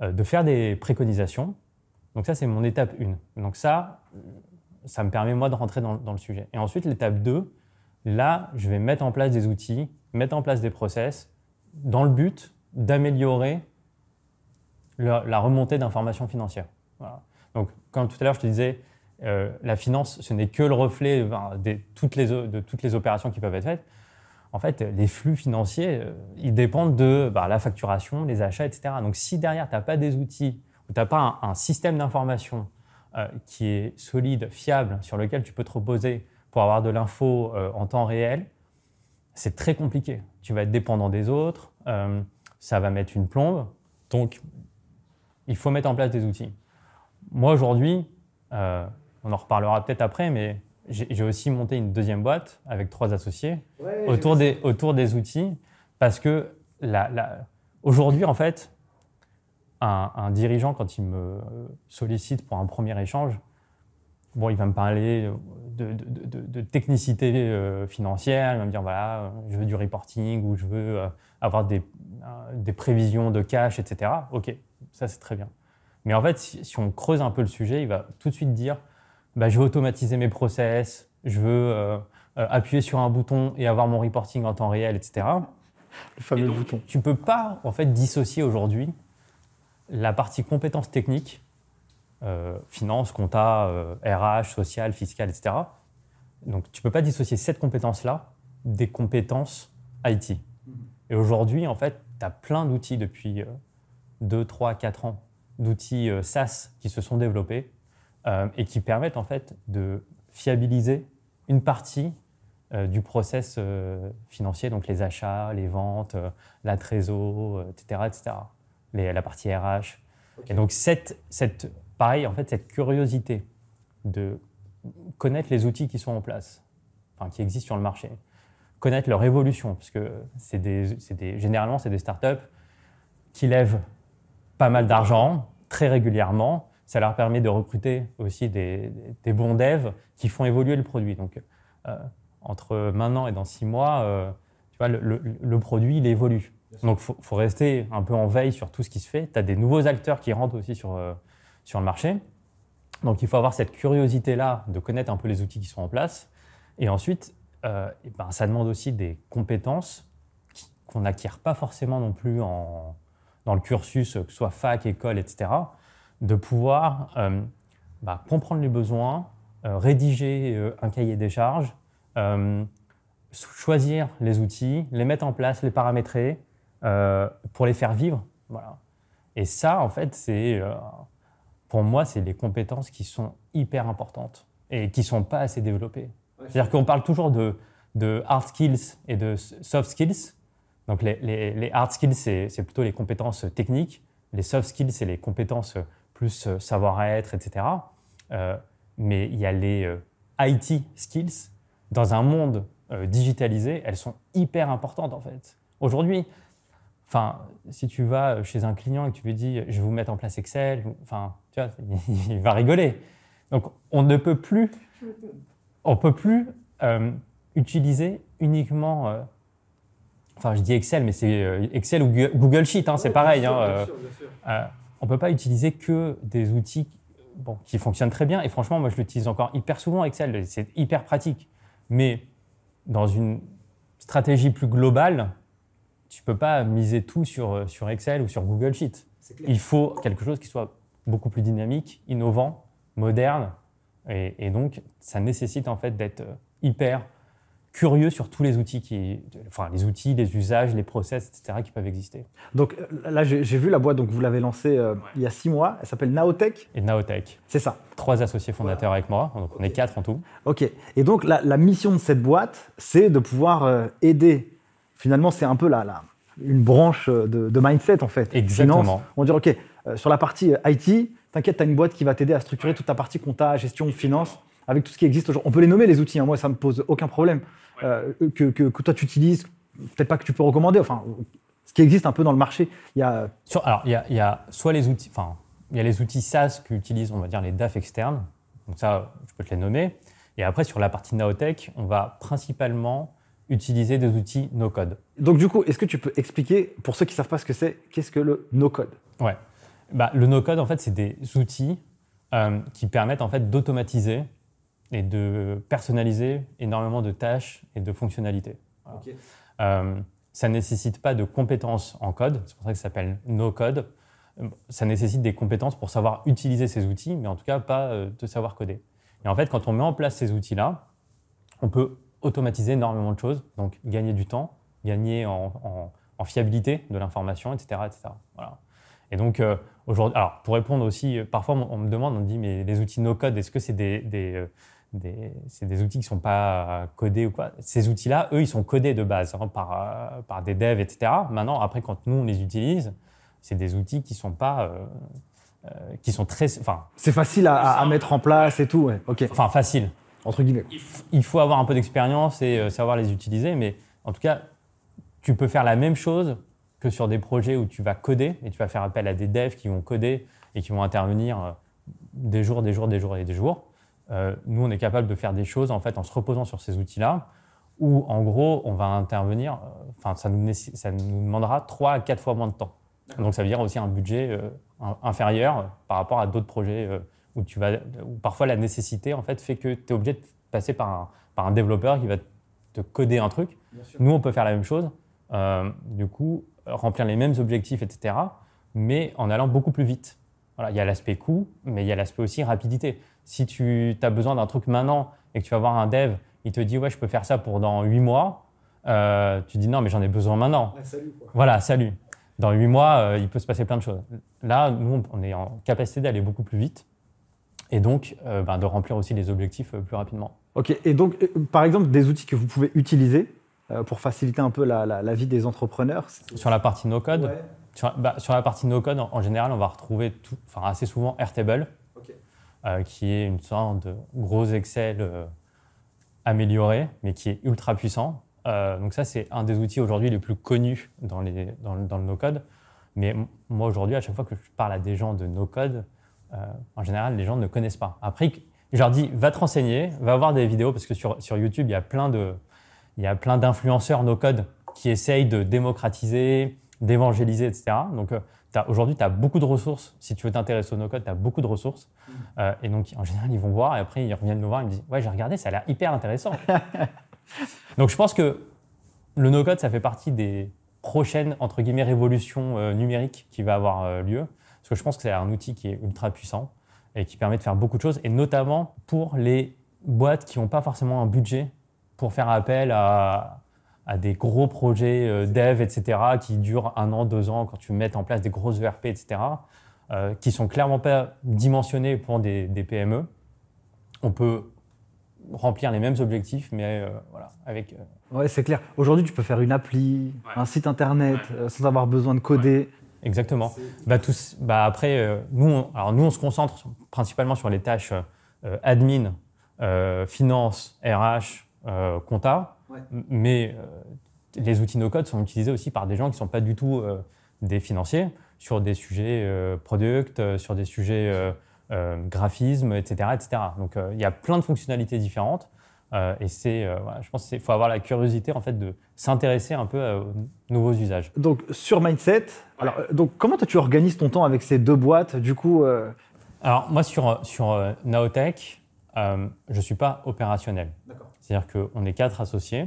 Euh, de faire des préconisations. Donc ça, c'est mon étape 1. Donc ça, ça me permet moi de rentrer dans, dans le sujet. Et ensuite, l'étape 2, là, je vais mettre en place des outils, mettre en place des process dans le but d'améliorer la remontée d'informations financières. Donc, comme tout à l'heure, je te disais, euh, la finance, ce n'est que le reflet de, toutes les, de toutes les opérations qui peuvent être faites. En fait, les flux financiers, euh, ils dépendent de bah, la facturation, les achats, etc. Donc, si derrière, tu n'as pas des outils ou tu n'as pas un, système d'information euh, qui est solide, fiable, sur lequel tu peux te reposer pour avoir de l'info en temps réel, c'est très compliqué. Tu vas être dépendant des autres, ça va mettre une plombe. Donc, il faut mettre en place des outils. Moi, aujourd'hui, euh, on en reparlera peut-être après, mais j'ai aussi monté une deuxième boîte avec trois associés autour, des, autour des outils parce que aujourd'hui, en fait, un, dirigeant, quand il me sollicite pour un premier échange, bon, il va me parler de, technicité euh, financière, il va me dire voilà, je veux du reporting ou je veux euh, avoir des, des prévisions de cash, etc. Ok, ça c'est très bien. Mais en fait, si, on creuse un peu le sujet, il va tout de suite dire bah, je veux automatiser mes process, je veux euh, euh, appuyer sur un bouton et avoir mon reporting en temps réel, etc. Le fameux bouton. Tu ne peux pas en fait dissocier aujourd'hui la partie compétences techniques, euh, finance, compta, RH, social, fiscal, etc. Donc tu ne peux pas dissocier cette compétence-là des compétences IT. Et aujourd'hui, en fait, tu as plein d'outils depuis 2, 3, 4 ans d'outils euh, SaaS qui se sont développés euh, et qui permettent en fait de fiabiliser une partie euh, du process financier, donc les achats, les ventes, la trésor, etc., etc. Les, la partie RH. Et donc cette, cette, pareil, en fait, cette curiosité de connaître les outils qui sont en place, enfin, qui existent sur le marché, connaître leur évolution, parce que c'est des, des, généralement, c'est des startups qui lèvent pas mal d'argent très régulièrement. Ça leur permet de recruter aussi des, bons devs qui font évoluer le produit. Donc, euh, entre maintenant et dans six mois, euh, tu vois, le, produit, il évolue. Donc, il faut, rester un peu en veille sur tout ce qui se fait. Tu as des nouveaux acteurs qui rentrent aussi sur, euh, sur le marché. Donc, il faut avoir cette curiosité-là de connaître un peu les outils qui sont en place. Et ensuite, ben, ça demande aussi des compétences qu'on n'acquiert pas forcément non plus en, dans le cursus, que ce soit fac, école, etc., de pouvoir euh, bah, comprendre les besoins, euh, rédiger euh, un cahier des charges, choisir les outils, les mettre en place, les paramétrer, pour les faire vivre. Voilà. Et ça, en fait, c'est pour moi, c'est des compétences qui sont hyper importantes et qui ne sont pas assez développées. C'est-à-dire qu'on parle toujours de, de, hard skills et de soft skills. Donc les, hard skills, c'est plutôt les compétences techniques. Les soft skills, c'est les compétences plus euh, savoir-être, etc. Euh, mais il y a les euh, IT skills. Dans un monde digitalisé, elles sont hyper importantes en fait. Aujourd'hui, Enfin, si tu vas chez un client et que tu lui dis je vais vous mettre en place Excel, enfin, tu vois, il va rigoler. Donc, on ne peut plus, on peut plus utiliser uniquement, enfin, je dis Excel, mais c'est euh, Excel ou Google Sheet, hein, c'est pareil. Hein, on ne peut pas utiliser que des outils bon, qui fonctionnent très bien. Et franchement, moi, je l'utilise encore hyper souvent, Excel. C'est hyper pratique. Mais dans une stratégie plus globale, tu peux pas miser tout sur, euh, sur Excel ou sur Google Sheet. Il faut quelque chose qui soit beaucoup plus dynamique, innovant, moderne. Et, donc, ça nécessite en fait d'être euh, hyper curieux sur tous les outils, qui, enfin les outils, les usages, les process, etc. qui peuvent exister. Donc euh, là, j'ai vu la boîte, donc vous l'avez lancée il y a six mois. Elle s'appelle Naotech. Et Naotech. C'est ça. Trois associés fondateurs avec moi, donc on est quatre en tout. Ok. Et donc la, la mission de cette boîte, c'est de pouvoir aider finalement, c'est un peu la, une branche de, mindset, en fait. Exactement. on dit, OK, euh, sur la partie euh, IT, t'inquiète, tu as une boîte qui va t'aider à structurer toute ta partie compta, gestion, finance, avec tout ce qui existe aujourd'hui. On peut les nommer, les outils. Hein. moi, ça me pose aucun problème. Euh, que, que, toi, tu utilises, peut-être pas que tu peux recommander, enfin, ce qui existe un peu dans le marché. Il y a... alors, il y, a, il y a soit les outils, enfin, il y a les outils SaaS qu'utilisent, on va dire, les DAF externes. Donc ça, je peux te les nommer. Et après, sur la partie Naotech, on va principalement utiliser des outils no-code. Donc du coup, est-ce que tu peux expliquer, pour ceux qui ne savent pas ce que c'est, qu'est-ce que le no-code? Ouais. Bah, le no-code, en fait, c'est des outils euh, qui permettent en fait d'automatiser et de personnaliser énormément de tâches et de fonctionnalités. Euh, ça ne nécessite pas de compétences en code, c'est pour ça que ça s'appelle no-code. Ça nécessite des compétences pour savoir utiliser ces outils, mais en tout cas pas euh, de savoir coder. Et en fait, quand on met en place ces outils-là, on peut automatiser énormément de choses, donc gagner du temps, gagner en, fiabilité de l'information, etc. etc. Voilà. Et donc, euh, aujourd'hui, alors pour répondre aussi, parfois on me demande, on me dit, mais les outils no-code, est-ce que c'est des, des, euh, des, des, outils qui ne sont pas codés ou quoi Ces outils-là, eux, ils sont codés de base hein, par, par des devs, etc. Maintenant, après, quand nous, on les utilise, c'est des outils qui sont pas... qui sont très... Enfin, c'est facile à, à, mettre en place et tout, ouais. ok. Enfin, facile entre guillemets. Il faut avoir un peu d'expérience et euh, savoir les utiliser, mais en tout cas, tu peux faire la même chose que sur des projets où tu vas coder et tu vas faire appel à des devs qui vont coder et qui vont intervenir euh, des jours, des jours, des jours et des jours. Euh, nous, on est capable de faire des choses en fait en se reposant sur ces outils-là, où en gros, on va intervenir. Enfin, ça nous, ça nous demandera trois à quatre fois moins de temps. Donc, ça veut dire aussi un budget inférieur par rapport à d'autres projets où, tu vas, où parfois la nécessité en fait, fait que tu es obligé de passer par un, par un développeur qui va te coder un truc. Nous, on peut faire la même chose, euh, du coup, remplir les mêmes objectifs, etc., mais en allant beaucoup plus vite. Voilà, il y a l'aspect coût, mais il y a l'aspect aussi rapidité. Si tu as besoin d'un truc maintenant et que tu vas voir un dev, il te dit ouais, je peux faire ça pour dans 8 mois, euh, tu dis non, mais j'en ai besoin maintenant. salut, Voilà, salut. Dans 8 mois, euh, il peut se passer plein de choses. Là, nous, on est en capacité d'aller beaucoup plus vite et donc euh, ben, de remplir aussi les objectifs euh, plus rapidement. Ok, et donc euh, par exemple des outils que vous pouvez utiliser pour faciliter un peu la, vie des entrepreneurs Sur la partie no-code bah, sur, la partie no-code, en, général, on va retrouver tout, enfin, assez souvent Airtable, qui est une sorte de gros Excel amélioré, mais qui est ultra puissant. donc ça, c'est un des outils aujourd'hui les plus connus dans, le no-code. Mais moi, aujourd'hui, à chaque fois que je parle à des gens de no-code, euh, en général, les gens ne connaissent pas. Après, je leur dis, va te renseigner, va voir des vidéos, parce que sur, sur YouTube, il y a plein de, il y a plein d'influenceurs no-code qui essayent de démocratiser, d'évangéliser, etc. Donc, euh, aujourd'hui, tu as beaucoup de ressources. Si tu veux t'intéresser au no-code, tu as beaucoup de ressources. Mm. Euh, et donc, en général, ils vont voir et après, ils reviennent nous voir et me disent Ouais, j'ai regardé, ça a l'air hyper intéressant. donc, je pense que le no-code, ça fait partie des, prochaine, entre guillemets, révolution numérique qui va avoir lieu. Parce que je pense que c'est un outil qui est ultra puissant et qui permet de faire beaucoup de choses, et notamment pour les boîtes qui n'ont pas forcément un budget pour faire appel à, à des gros projets euh, dev, etc., qui durent un an, deux ans, quand tu mets en place des grosses ERP, etc., euh, qui sont clairement pas dimensionnés pour des, PME. On peut remplir les mêmes objectifs, mais euh, voilà, avec. Ouais, c'est clair. Aujourd'hui, tu peux faire une appli, un site internet, sans avoir besoin de coder. Exactement. Bah, tous, bah, après, nous, on, alors nous, on se concentre principalement sur les tâches admin, finance, RH, compta. Mais euh, les outils no-code sont utilisés aussi par des gens qui ne sont pas du tout euh, des financiers, sur des sujets euh, product, sur des sujets graphisme, etc., etc. Donc il y a plein de fonctionnalités différentes. et c'est, je pense qu'il faut avoir la curiosité en fait de s'intéresser un peu aux nouveaux usages. Donc sur Mindset, alors donc comment tu organises ton temps avec ces deux boîtes du coup Alors moi sur sur Naotech, je suis pas opérationnel. D'accord. C'est-à-dire qu'on est quatre associés,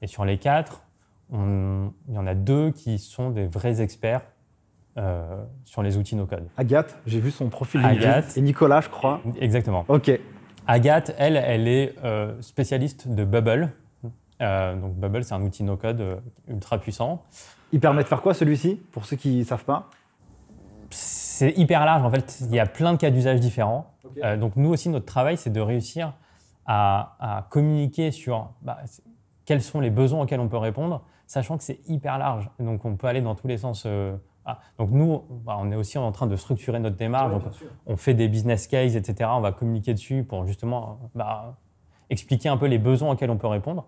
et sur les quatre, il y en a deux qui sont des vrais experts euh, sur les outils no-code. Agathe, j'ai vu son profil Agathe, et Nicolas, je crois. Exactement. Ok. Agathe, elle, elle est euh, spécialiste de Bubble. Euh, donc Bubble, c'est un outil no-code ultra puissant. Il permet de faire quoi celui-ci, pour ceux qui ne savent pas? C'est hyper large. En fait, il y a plein de cas d'usage différents. donc nous aussi, notre travail, c'est de réussir à, communiquer sur bah, quels sont les besoins auxquels on peut répondre, sachant que c'est hyper large. Donc on peut aller dans tous les sens. Euh, ah. Donc nous, bah, on est aussi en train de structurer notre démarche. on fait des business cases, etc. On va communiquer dessus pour justement bah, expliquer un peu les besoins auxquels on peut répondre.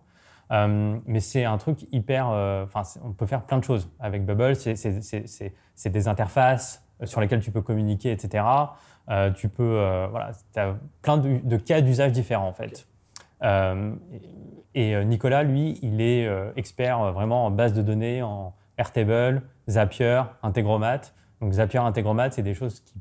Euh, mais c'est un truc hyper. Euh, on peut faire plein de choses avec Bubble. C'est des interfaces sur lesquelles tu peux communiquer, etc. Euh, tu peux, euh, voilà, tu as plein de, cas d'usage différents en fait. Euh, et Nicolas, lui, il est expert vraiment en base de données, en Airtable, Zapier, Integromat. Donc Zapier, Integromat, c'est des choses qui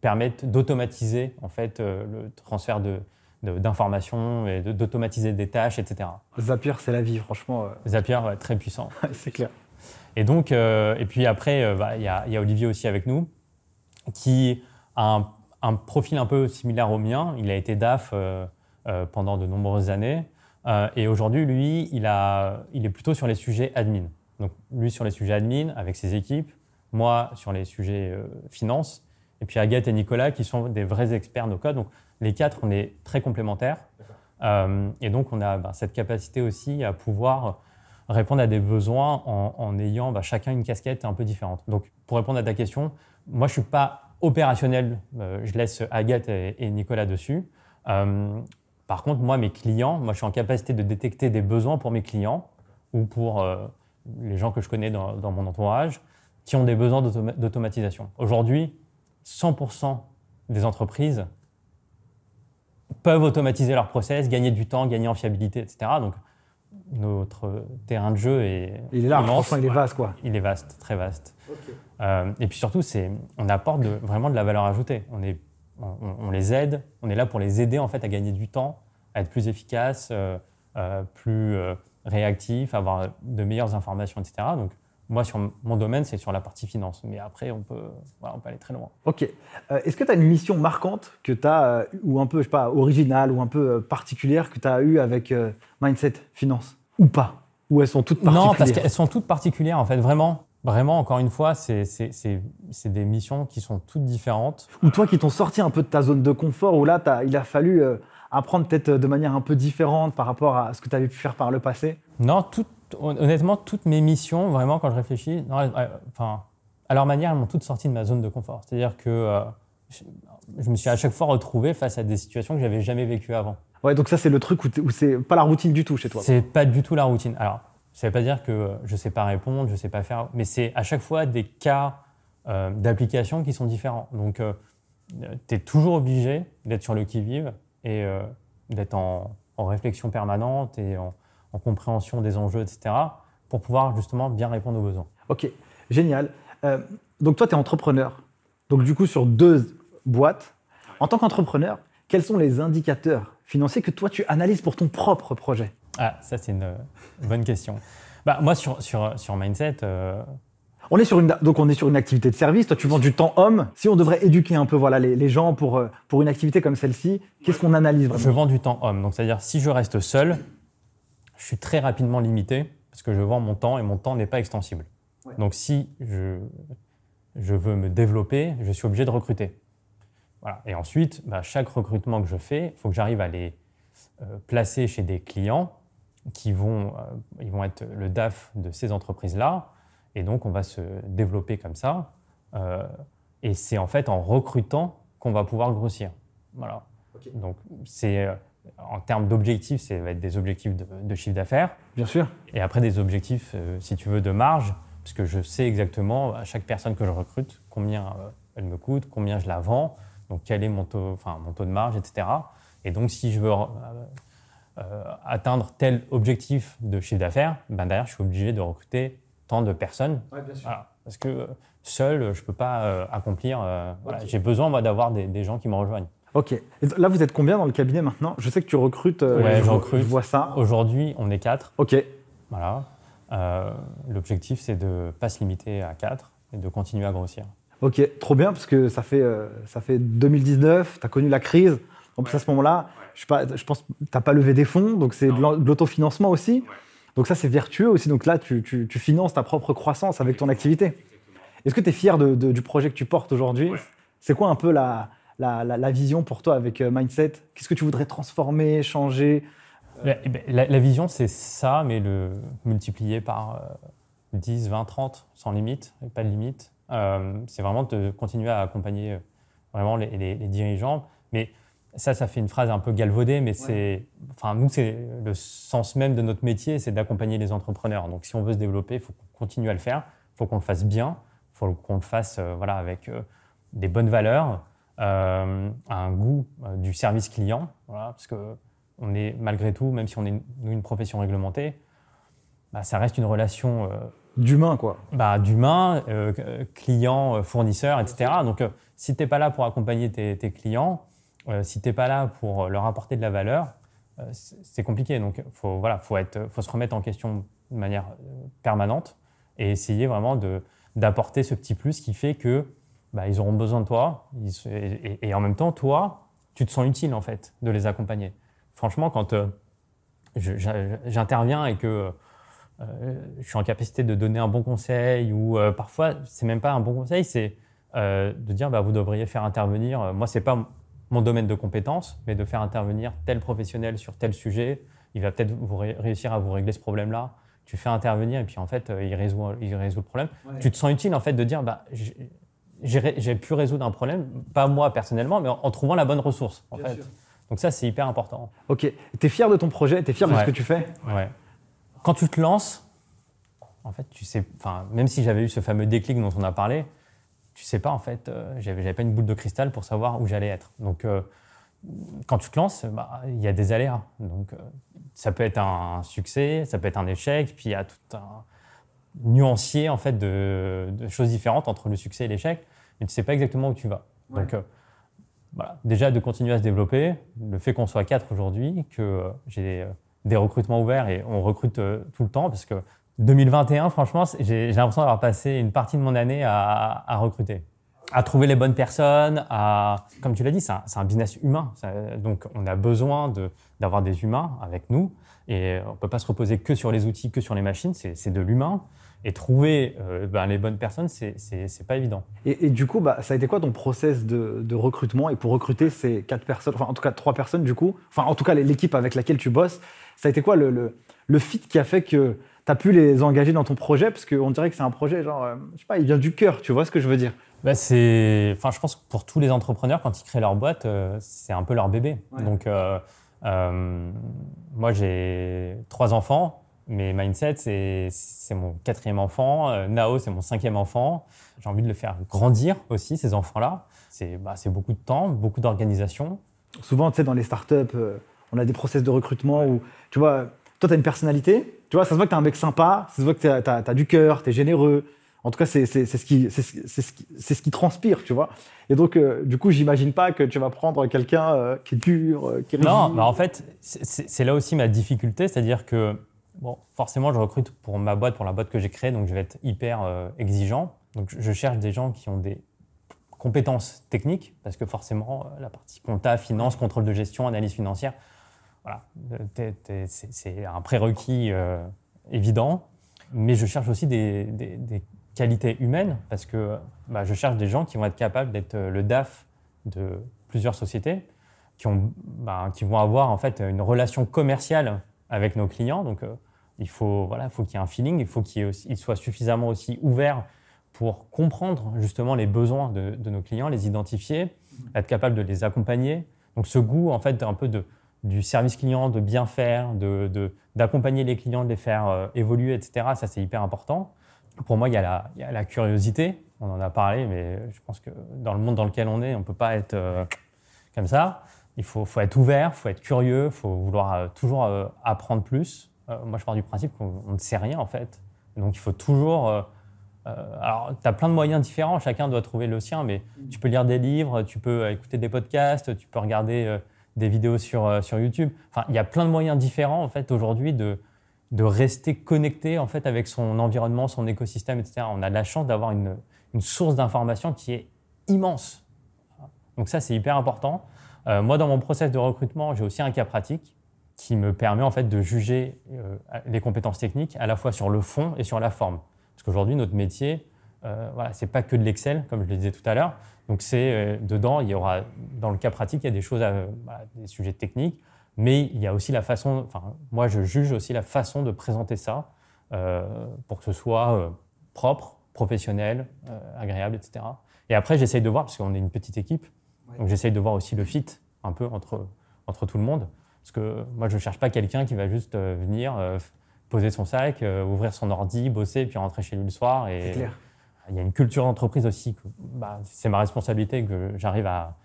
permettent d'automatiser en fait le transfert de, d'informations et d'automatiser des tâches, etc. Zapier, c'est la vie, franchement. Zapier, très puissant. c'est clair. Et donc, et puis après, bah, il y, a Olivier aussi avec nous, qui a un profil un peu similaire au mien. Il a été DAF euh, euh, pendant de nombreuses années. Euh, et aujourd'hui, lui, il, est plutôt sur les sujets admin. Donc, lui sur les sujets admin avec ses équipes, moi sur les sujets finance, et puis Agathe et Nicolas qui sont des vrais experts no code. Donc, les quatre, on est très complémentaires. et donc, on a bah, cette capacité aussi à pouvoir répondre à des besoins en, ayant bah, chacun une casquette un peu différente. Donc, pour répondre à ta question, moi, je ne suis pas opérationnel, euh, je laisse Agathe et, Nicolas dessus. Euh, par contre, moi, mes clients, moi, je suis en capacité de détecter des besoins pour mes clients ou pour euh, les gens que je connais dans, mon entourage qui ont des besoins d'automatisation. Aujourd'hui, 100% des entreprises peuvent automatiser leur process, gagner du temps, gagner en fiabilité, etc. Donc, notre terrain de jeu est. Il est là, franchement, il est vaste, quoi. Il est vaste, très vaste. Euh, et puis surtout, c'est, on apporte vraiment de la valeur ajoutée. On, est, on, les aide, on est là pour les aider en fait à gagner du temps, à être plus efficaces, euh, euh, plus réactifs, avoir de meilleures informations, etc. Donc, moi, sur mon domaine, c'est sur la partie finance. Mais après, on peut, on peut aller très loin. OK. Est-ce que tu as une mission marquante que tu as, ou un peu, je sais pas, originale ou un peu particulière que tu as eue avec Mindset Finance Ou pas? Ou elles sont toutes particulières Non, parce qu'elles sont toutes particulières, en fait, vraiment. Vraiment, encore une fois, c'est des missions qui sont toutes différentes. Ou toi qui t'ont sorti un peu de ta zone de confort, où là, il a fallu euh, apprendre peut-être de manière un peu différente par rapport à ce que tu avais pu faire par le passé? Non, honnêtement, toutes mes missions, vraiment, quand je réfléchis, enfin, à leur manière, elles m'ont toutes sorti de ma zone de confort. C'est-à-dire que euh, je, me suis à chaque fois retrouvé face à des situations que j'avais jamais vécues avant. Ouais, donc ça, c'est le truc où, où c'est pas la routine du tout chez toi. C'est pas du tout la routine. Alors, ça ne veut pas dire que je ne sais pas répondre, je ne sais pas faire, mais c'est à chaque fois des cas euh, d'application qui sont différents. Donc, euh, tu es toujours obligé d'être sur le qui-vive et euh, d'être en, réflexion permanente et en, compréhension des enjeux, etc., pour pouvoir justement bien répondre aux besoins. Ok, génial. donc, toi, tu es entrepreneur. Donc, du coup, sur deux boîtes, en tant qu'entrepreneur, quels sont les indicateurs financiers que toi, tu analyses pour ton propre projet? Ah, ça c'est une bonne question. bah, Moi, sur, sur, sur Mindset, euh, on est sur une, donc on est sur une activité de service. Toi, tu vends du temps homme. Si on devrait éduquer un peu voilà, les, gens pour, euh, pour une activité comme celle-ci, qu'est-ce qu'on analyse vraiment? Je vends du temps homme. Donc, c'est-à-dire, si je reste seul, je suis très rapidement limité parce que je vends mon temps et mon temps n'est pas extensible. Donc, si je, je veux me développer, je suis obligé de recruter. Voilà. Et ensuite, bah, chaque recrutement que je fais, il faut que j'arrive à les euh, placer chez des clients qui vont, euh, ils vont être le DAF de ces entreprises-là. Et donc, on va se développer comme ça. Euh, et c'est en fait en recrutant qu'on va pouvoir grossir. Voilà. Donc, c'est en termes d'objectifs, ça va être des objectifs de, chiffre d'affaires. Bien sûr. Et après, des objectifs, si tu veux, de marge, parce que je sais exactement à chaque personne que je recrute combien elle me coûte, combien je la vends, donc quel est mon taux, enfin, mon taux de marge, etc. Et donc, si je veux euh, euh, atteindre tel objectif de chiffre d'affaires, ben derrière, je suis obligé de recruter tant de personnes. bien sûr. parce que seul, je ne peux pas euh, accomplir. J'ai besoin d'avoir des, gens qui me rejoignent. Ok. là, vous êtes combien dans le cabinet maintenant? Je sais que tu recrutes. ouais, je, recrute. Je vois ça. Aujourd'hui, on est quatre. Ok. Voilà. L'objectif, c'est de ne pas se limiter à quatre et de continuer à grossir. Ok, trop bien, parce que ça fait, ça fait 2019, tu as connu la crise. En plus, à ce moment-là, je, je, pense que tu n'as pas levé des fonds, donc c'est de l'autofinancement aussi. Donc ça, c'est vertueux aussi. Donc là, tu, finances ta propre croissance avec ton activité. Est-ce que tu es fier du projet que tu portes aujourd'hui? C'est quoi un peu la, la, vision pour toi avec euh, Mindset. Qu'est-ce que tu voudrais transformer, changer? La, la, vision, c'est ça, mais le multiplier par 10, 20, 30, sans limite, pas de limite. Euh, c'est vraiment de continuer à accompagner euh, vraiment les, les, les dirigeants. Mais ça, ça fait une phrase un peu galvaudée, mais c'est, enfin, nous, c'est le sens même de notre métier, c'est d'accompagner les entrepreneurs. Donc, si on veut se développer, il faut qu'on continue à le faire, il faut qu'on le fasse bien, il faut qu'on le fasse, euh, voilà, avec euh, des bonnes valeurs, euh, un goût du service client, voilà, parce que on est malgré tout, même si on est une, profession réglementée, bah, ça reste une relation d'humain, quoi. Bah, d'humain, client, fournisseur, etc. Donc, si tu n'es pas là pour accompagner tes, tes clients, euh, si tu n'es pas là pour leur apporter de la valeur, euh, c'est compliqué. Donc, il faut, voilà, faut, être, faut se remettre en question de manière euh, permanente et essayer vraiment d'apporter ce petit plus qui fait que bah, ils auront besoin de toi. et, en même temps, toi, tu te sens utile, en fait, de les accompagner. Franchement, quand j'interviens et que je suis en capacité de donner un bon conseil ou parfois, c'est même pas un bon conseil, c'est de dire bah, vous devriez faire intervenir. Moi, c'est pas mon domaine de compétence, mais de faire intervenir tel professionnel sur tel sujet, il va peut-être réussir à vous régler ce problème-là. Tu fais intervenir et puis en fait, euh, il résout, il résout le problème. Tu te sens utile en fait de dire, bah, j'ai pu résoudre un problème, pas moi personnellement, mais en, trouvant la bonne ressource. En fait. Donc ça, c'est hyper important. Ok. Tu es fier de ton projet, tu es fier de ce que tu fais? Ouais. Quand tu te lances, en fait, tu sais, enfin, même si j'avais eu ce fameux déclic dont on a parlé, tu sais pas en fait, euh, j'avais, pas une boule de cristal pour savoir où j'allais être. Donc euh, quand tu te lances, bah, il y a des aléas. Donc euh, ça peut être un succès, ça peut être un échec, puis il y a tout un nuancier en fait de, choses différentes entre le succès et l'échec, mais tu sais pas exactement où tu vas. Donc voilà, déjà de continuer à se développer, le fait qu'on soit quatre aujourd'hui, que j'ai des recrutements ouverts et on recrute tout le temps parce que 2021, franchement, j'ai l'impression d'avoir passé une partie de mon année à, recruter, à trouver les bonnes personnes, à, comme tu l'as dit, c'est un, business humain. donc, on a besoin d'avoir des humains avec nous et on ne peut pas se reposer que sur les outils, que sur les machines, c'est de l'humain. Et trouver euh, ben, les bonnes personnes, c'est pas évident. Et, du coup, bah, ça a été quoi ton process de, recrutement? Et pour recruter ces quatre personnes, enfin en tout cas trois personnes du coup, enfin en tout cas l'équipe avec laquelle tu bosses, ça a été quoi le, le, le fit qui a fait que tu as pu les engager dans ton projet? Parce qu'on dirait que c'est un projet, genre, euh, je sais pas, il vient du cœur, tu vois ce que je veux dire? Bah c'est, enfin, je pense que pour tous les entrepreneurs, quand ils créent leur boîte, euh, c'est un peu leur bébé. Donc, euh, moi, j'ai trois enfants. Mais Mindset, c'est mon quatrième enfant. Nao, c'est mon cinquième enfant. J'ai envie de le faire grandir aussi, ces enfants-là. C'est bah, beaucoup de temps, beaucoup d'organisation. Souvent, tu sais, dans les startups, on a des process de recrutement où, tu vois, toi, tu as une personnalité, tu vois, ça se voit que tu es un mec sympa, ça se voit que tu as, du cœur, tu es généreux. En tout cas, c'est ce, qui, ce, ce qui transpire, tu vois. Et donc, euh, du coup, j'imagine pas que tu vas prendre quelqu'un euh, qui est dur, euh, qui est Non, mais en fait, c'est là aussi ma difficulté, c'est-à-dire que bon, forcément, je recrute pour ma boîte, pour la boîte que j'ai créée, donc je vais être hyper exigeant. Donc je cherche des gens qui ont des compétences techniques, parce que forcément, la partie compta, finance, contrôle de gestion, analyse financière, voilà, c'est un prérequis évident. Mais je cherche aussi des, des, qualités humaines parce que bah, je cherche des gens qui vont être capables d'être euh, le DAF de plusieurs sociétés, qui, ont, bah, qui vont avoir en fait une relation commerciale avec nos clients. Donc, euh, il faut voilà, faut qu'il y ait un feeling, il faut qu'il soit suffisamment aussi ouvert pour comprendre justement les besoins de, nos clients, les identifier, être capable de les accompagner. Donc, ce goût en fait un peu de du service client, de bien faire, d'accompagner les clients, de les faire euh, évoluer, etc. Ça, c'est hyper important. Pour moi, il y, a la, il y, a la, curiosité. On en a parlé, mais je pense que dans le monde dans lequel on est, on ne peut pas être euh, comme ça. Il faut, faut, être ouvert, il faut être curieux, il faut vouloir euh, toujours apprendre plus. moi, je pars du principe qu'on ne sait rien, en fait. Donc, il faut toujours... alors, tu as plein de moyens différents, chacun doit trouver le sien, mais tu peux lire des livres, tu peux écouter des podcasts, tu peux regarder des vidéos sur, euh, sur YouTube. Enfin, il y a plein de moyens différents en fait aujourd'hui de, de rester connecté en fait avec son environnement, son écosystème, etc. On a la chance d'avoir une, une, source d'information qui est immense. Donc ça, c'est hyper important. Euh, moi, dans mon process de recrutement, j'ai aussi un cas pratique qui me permet en fait de juger euh, les compétences techniques à la fois sur le fond et sur la forme. Parce qu'aujourd'hui, notre métier, euh, voilà, c'est pas que de l'Excel, comme je le disais tout à l'heure. Donc c'est euh, dedans, il y aura dans le cas pratique, il y a des choses, des sujets techniques, mais il y a aussi la façon. Enfin, moi, je juge aussi la façon de présenter ça pour que ce soit propre, professionnel, agréable, etc. Et après, j'essaye de voir parce qu'on est une petite équipe, donc j'essaye de voir aussi le fit un peu entre entre tout le monde. Parce que moi, je ne cherche pas quelqu'un qui va juste venir poser son sac, ouvrir son ordi, bosser, puis rentrer chez lui le soir. Et, clair il y a une culture d'entreprise aussi, que bah, c'est ma responsabilité que j'arrive à,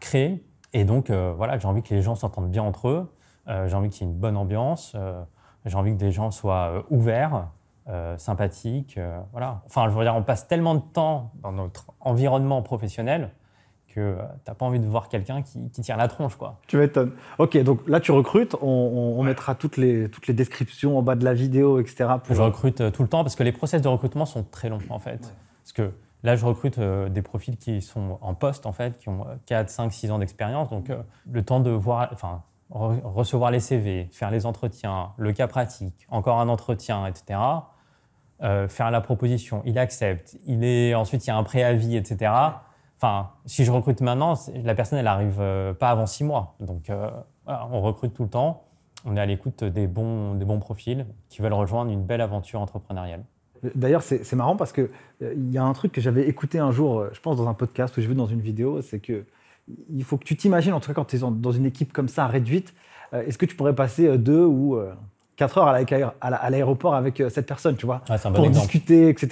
créer. Et donc, euh, voilà, j'ai envie que les gens s'entendent bien entre eux. Euh, j'ai envie qu'il y ait une bonne ambiance. Euh, j'ai envie que des gens soient ouverts, sympathiques. voilà. Enfin, je veux dire, on passe tellement de temps dans notre environnement professionnel que tu n'as pas envie de voir quelqu'un qui, tire la tronche. Quoi. Tu m'étonnes. Ok, donc là, tu recrutes. On, mettra toutes les, toutes les descriptions en bas de la vidéo, etc. Je recrute tout le temps parce que les process de recrutement sont très longs, en fait. Parce que là, je recrute euh, des profils qui sont en poste, en fait, qui ont 4, 5, 6 ans d'expérience. Donc, euh, le temps de voir, enfin, recevoir les CV, faire les entretiens, le cas pratique, encore un entretien, etc. Euh, faire la proposition, il accepte, il est, ensuite il y a un préavis, etc. Enfin, si je recrute maintenant, la personne, elle arrive pas avant 6 mois. Donc, on recrute tout le temps. On est à l'écoute des bons, des bons profils qui veulent rejoindre une belle aventure entrepreneuriale. D'ailleurs, c'est marrant parce qu'il euh, il y a un truc que j'avais écouté un jour, euh, je pense dans un podcast ou je vu dans une vidéo, c'est que il faut que tu t'imagines, en tout cas quand tu es dans une équipe comme ça réduite, euh, est-ce que tu pourrais passer deux ou quatre heures à l'aéroport avec cette personne, tu vois, pour discuter, etc.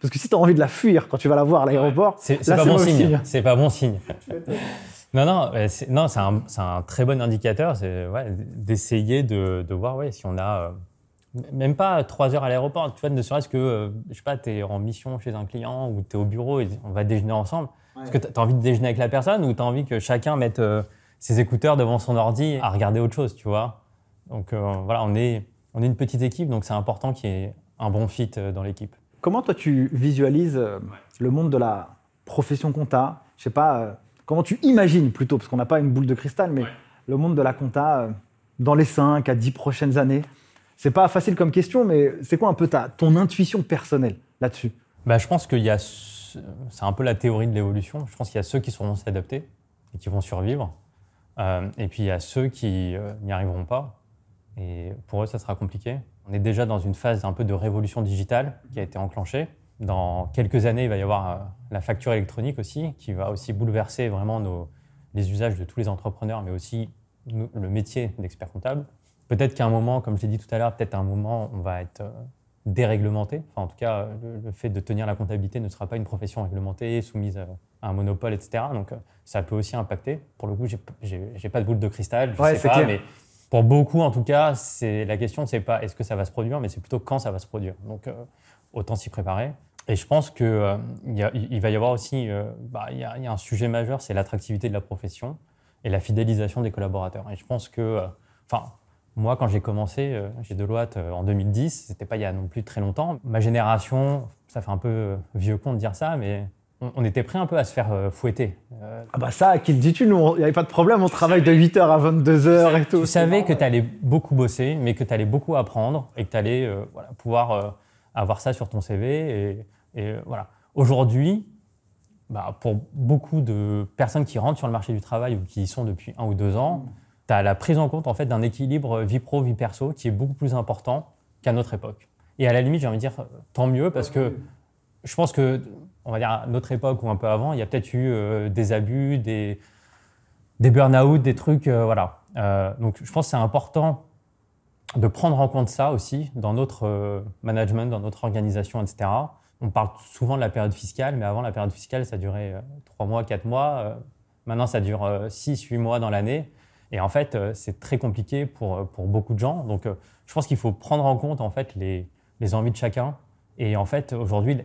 Parce que si tu as envie de la fuir quand tu vas la voir à l'aéroport, c'est pas, bon signe. C'est pas bon signe. non, non, non, c'est un, un, très bon indicateur, c'est ouais, d'essayer de, de, voir ouais, si on a même pas trois heures à l'aéroport, tu vois, ne serait-ce que, euh, je sais pas, tu es en mission chez un client ou tu es au bureau et on va déjeuner ensemble. Est-ce que tu as envie de déjeuner avec la personne ou tu as envie que chacun mette euh, ses écouteurs devant son ordi à regarder autre chose, tu vois? Donc euh, voilà, on est, on est une petite équipe, donc c'est important qu'il y ait un bon fit dans l'équipe. Comment toi tu visualises le monde de la profession compta? Je sais pas, comment tu imagines plutôt, parce qu'on n'a pas une boule de cristal, mais le monde de la compta dans les 5 à 10 prochaines années? C'est pas facile comme question, mais c'est quoi un peu ta, ton intuition personnelle là-dessus? Bah, Je pense qu'il y a. C'est un peu la théorie de l'évolution. Je pense qu'il y a ceux qui sauront s'adapter et qui vont survivre. Euh, et puis il y a ceux qui euh, n'y arriveront pas. Et pour eux, ça sera compliqué. On est déjà dans une phase un peu de révolution digitale qui a été enclenchée. Dans quelques années, il va y avoir euh, la facture électronique aussi, qui va aussi bouleverser vraiment nos, les usages de tous les entrepreneurs, mais aussi le métier d'expert comptable. Peut-être qu'à un moment, comme je l'ai dit tout à l'heure, peut-être à un moment, on va être euh, déréglementé. Enfin, en tout cas, le, fait de tenir la comptabilité ne sera pas une profession réglementée, soumise à un monopole, etc. Donc, euh, ça peut aussi impacter. Pour le coup, j'ai pas de boule de cristal, je ne sais pas, mais pour beaucoup, en tout cas, la question, c'est pas est-ce que ça va se produire, mais c'est plutôt quand ça va se produire. Donc, euh, autant s'y préparer. Et je pense qu'il il va y avoir aussi, bah, il y, a, un sujet majeur, c'est l'attractivité de la profession et la fidélisation des collaborateurs. Et je pense que, enfin Moi, quand j'ai commencé chez Deloitte en 2010, c'était pas il y a non plus très longtemps. Ma génération, ça fait un peu vieux con de dire ça, mais on, était prêt un peu à se faire fouetter. Ah bah ça, qui le dis-tu Nous, il n'y avait pas de problème, on travaille de 8h à 22h et tout. Tu savais que tu allais beaucoup bosser, mais que tu allais beaucoup apprendre et que tu allais voilà, pouvoir avoir ça sur ton CV. Et, voilà. Aujourd'hui, bah, pour beaucoup de personnes qui rentrent sur le marché du travail ou qui y sont depuis un ou deux ans, tu as la prise en compte en fait, d'un équilibre vie pro, vie perso qui est beaucoup plus important qu'à notre époque. Et à la limite, j'ai envie de dire tant mieux parce que je pense que, on va dire notre époque ou un peu avant, il y a peut-être eu euh, des abus, des, des burn-out, des trucs. Euh, voilà. Euh, donc je pense que c'est important de prendre en compte ça aussi dans notre management, dans notre organisation, etc. On parle souvent de la période fiscale, mais avant la période fiscale, ça durait 3 mois, 4 mois. Maintenant, ça dure 6, 8 mois dans l'année. Et en fait, c'est très compliqué pour, beaucoup de gens. Donc, je pense qu'il faut prendre en compte en fait les envies de chacun et en fait, aujourd'hui,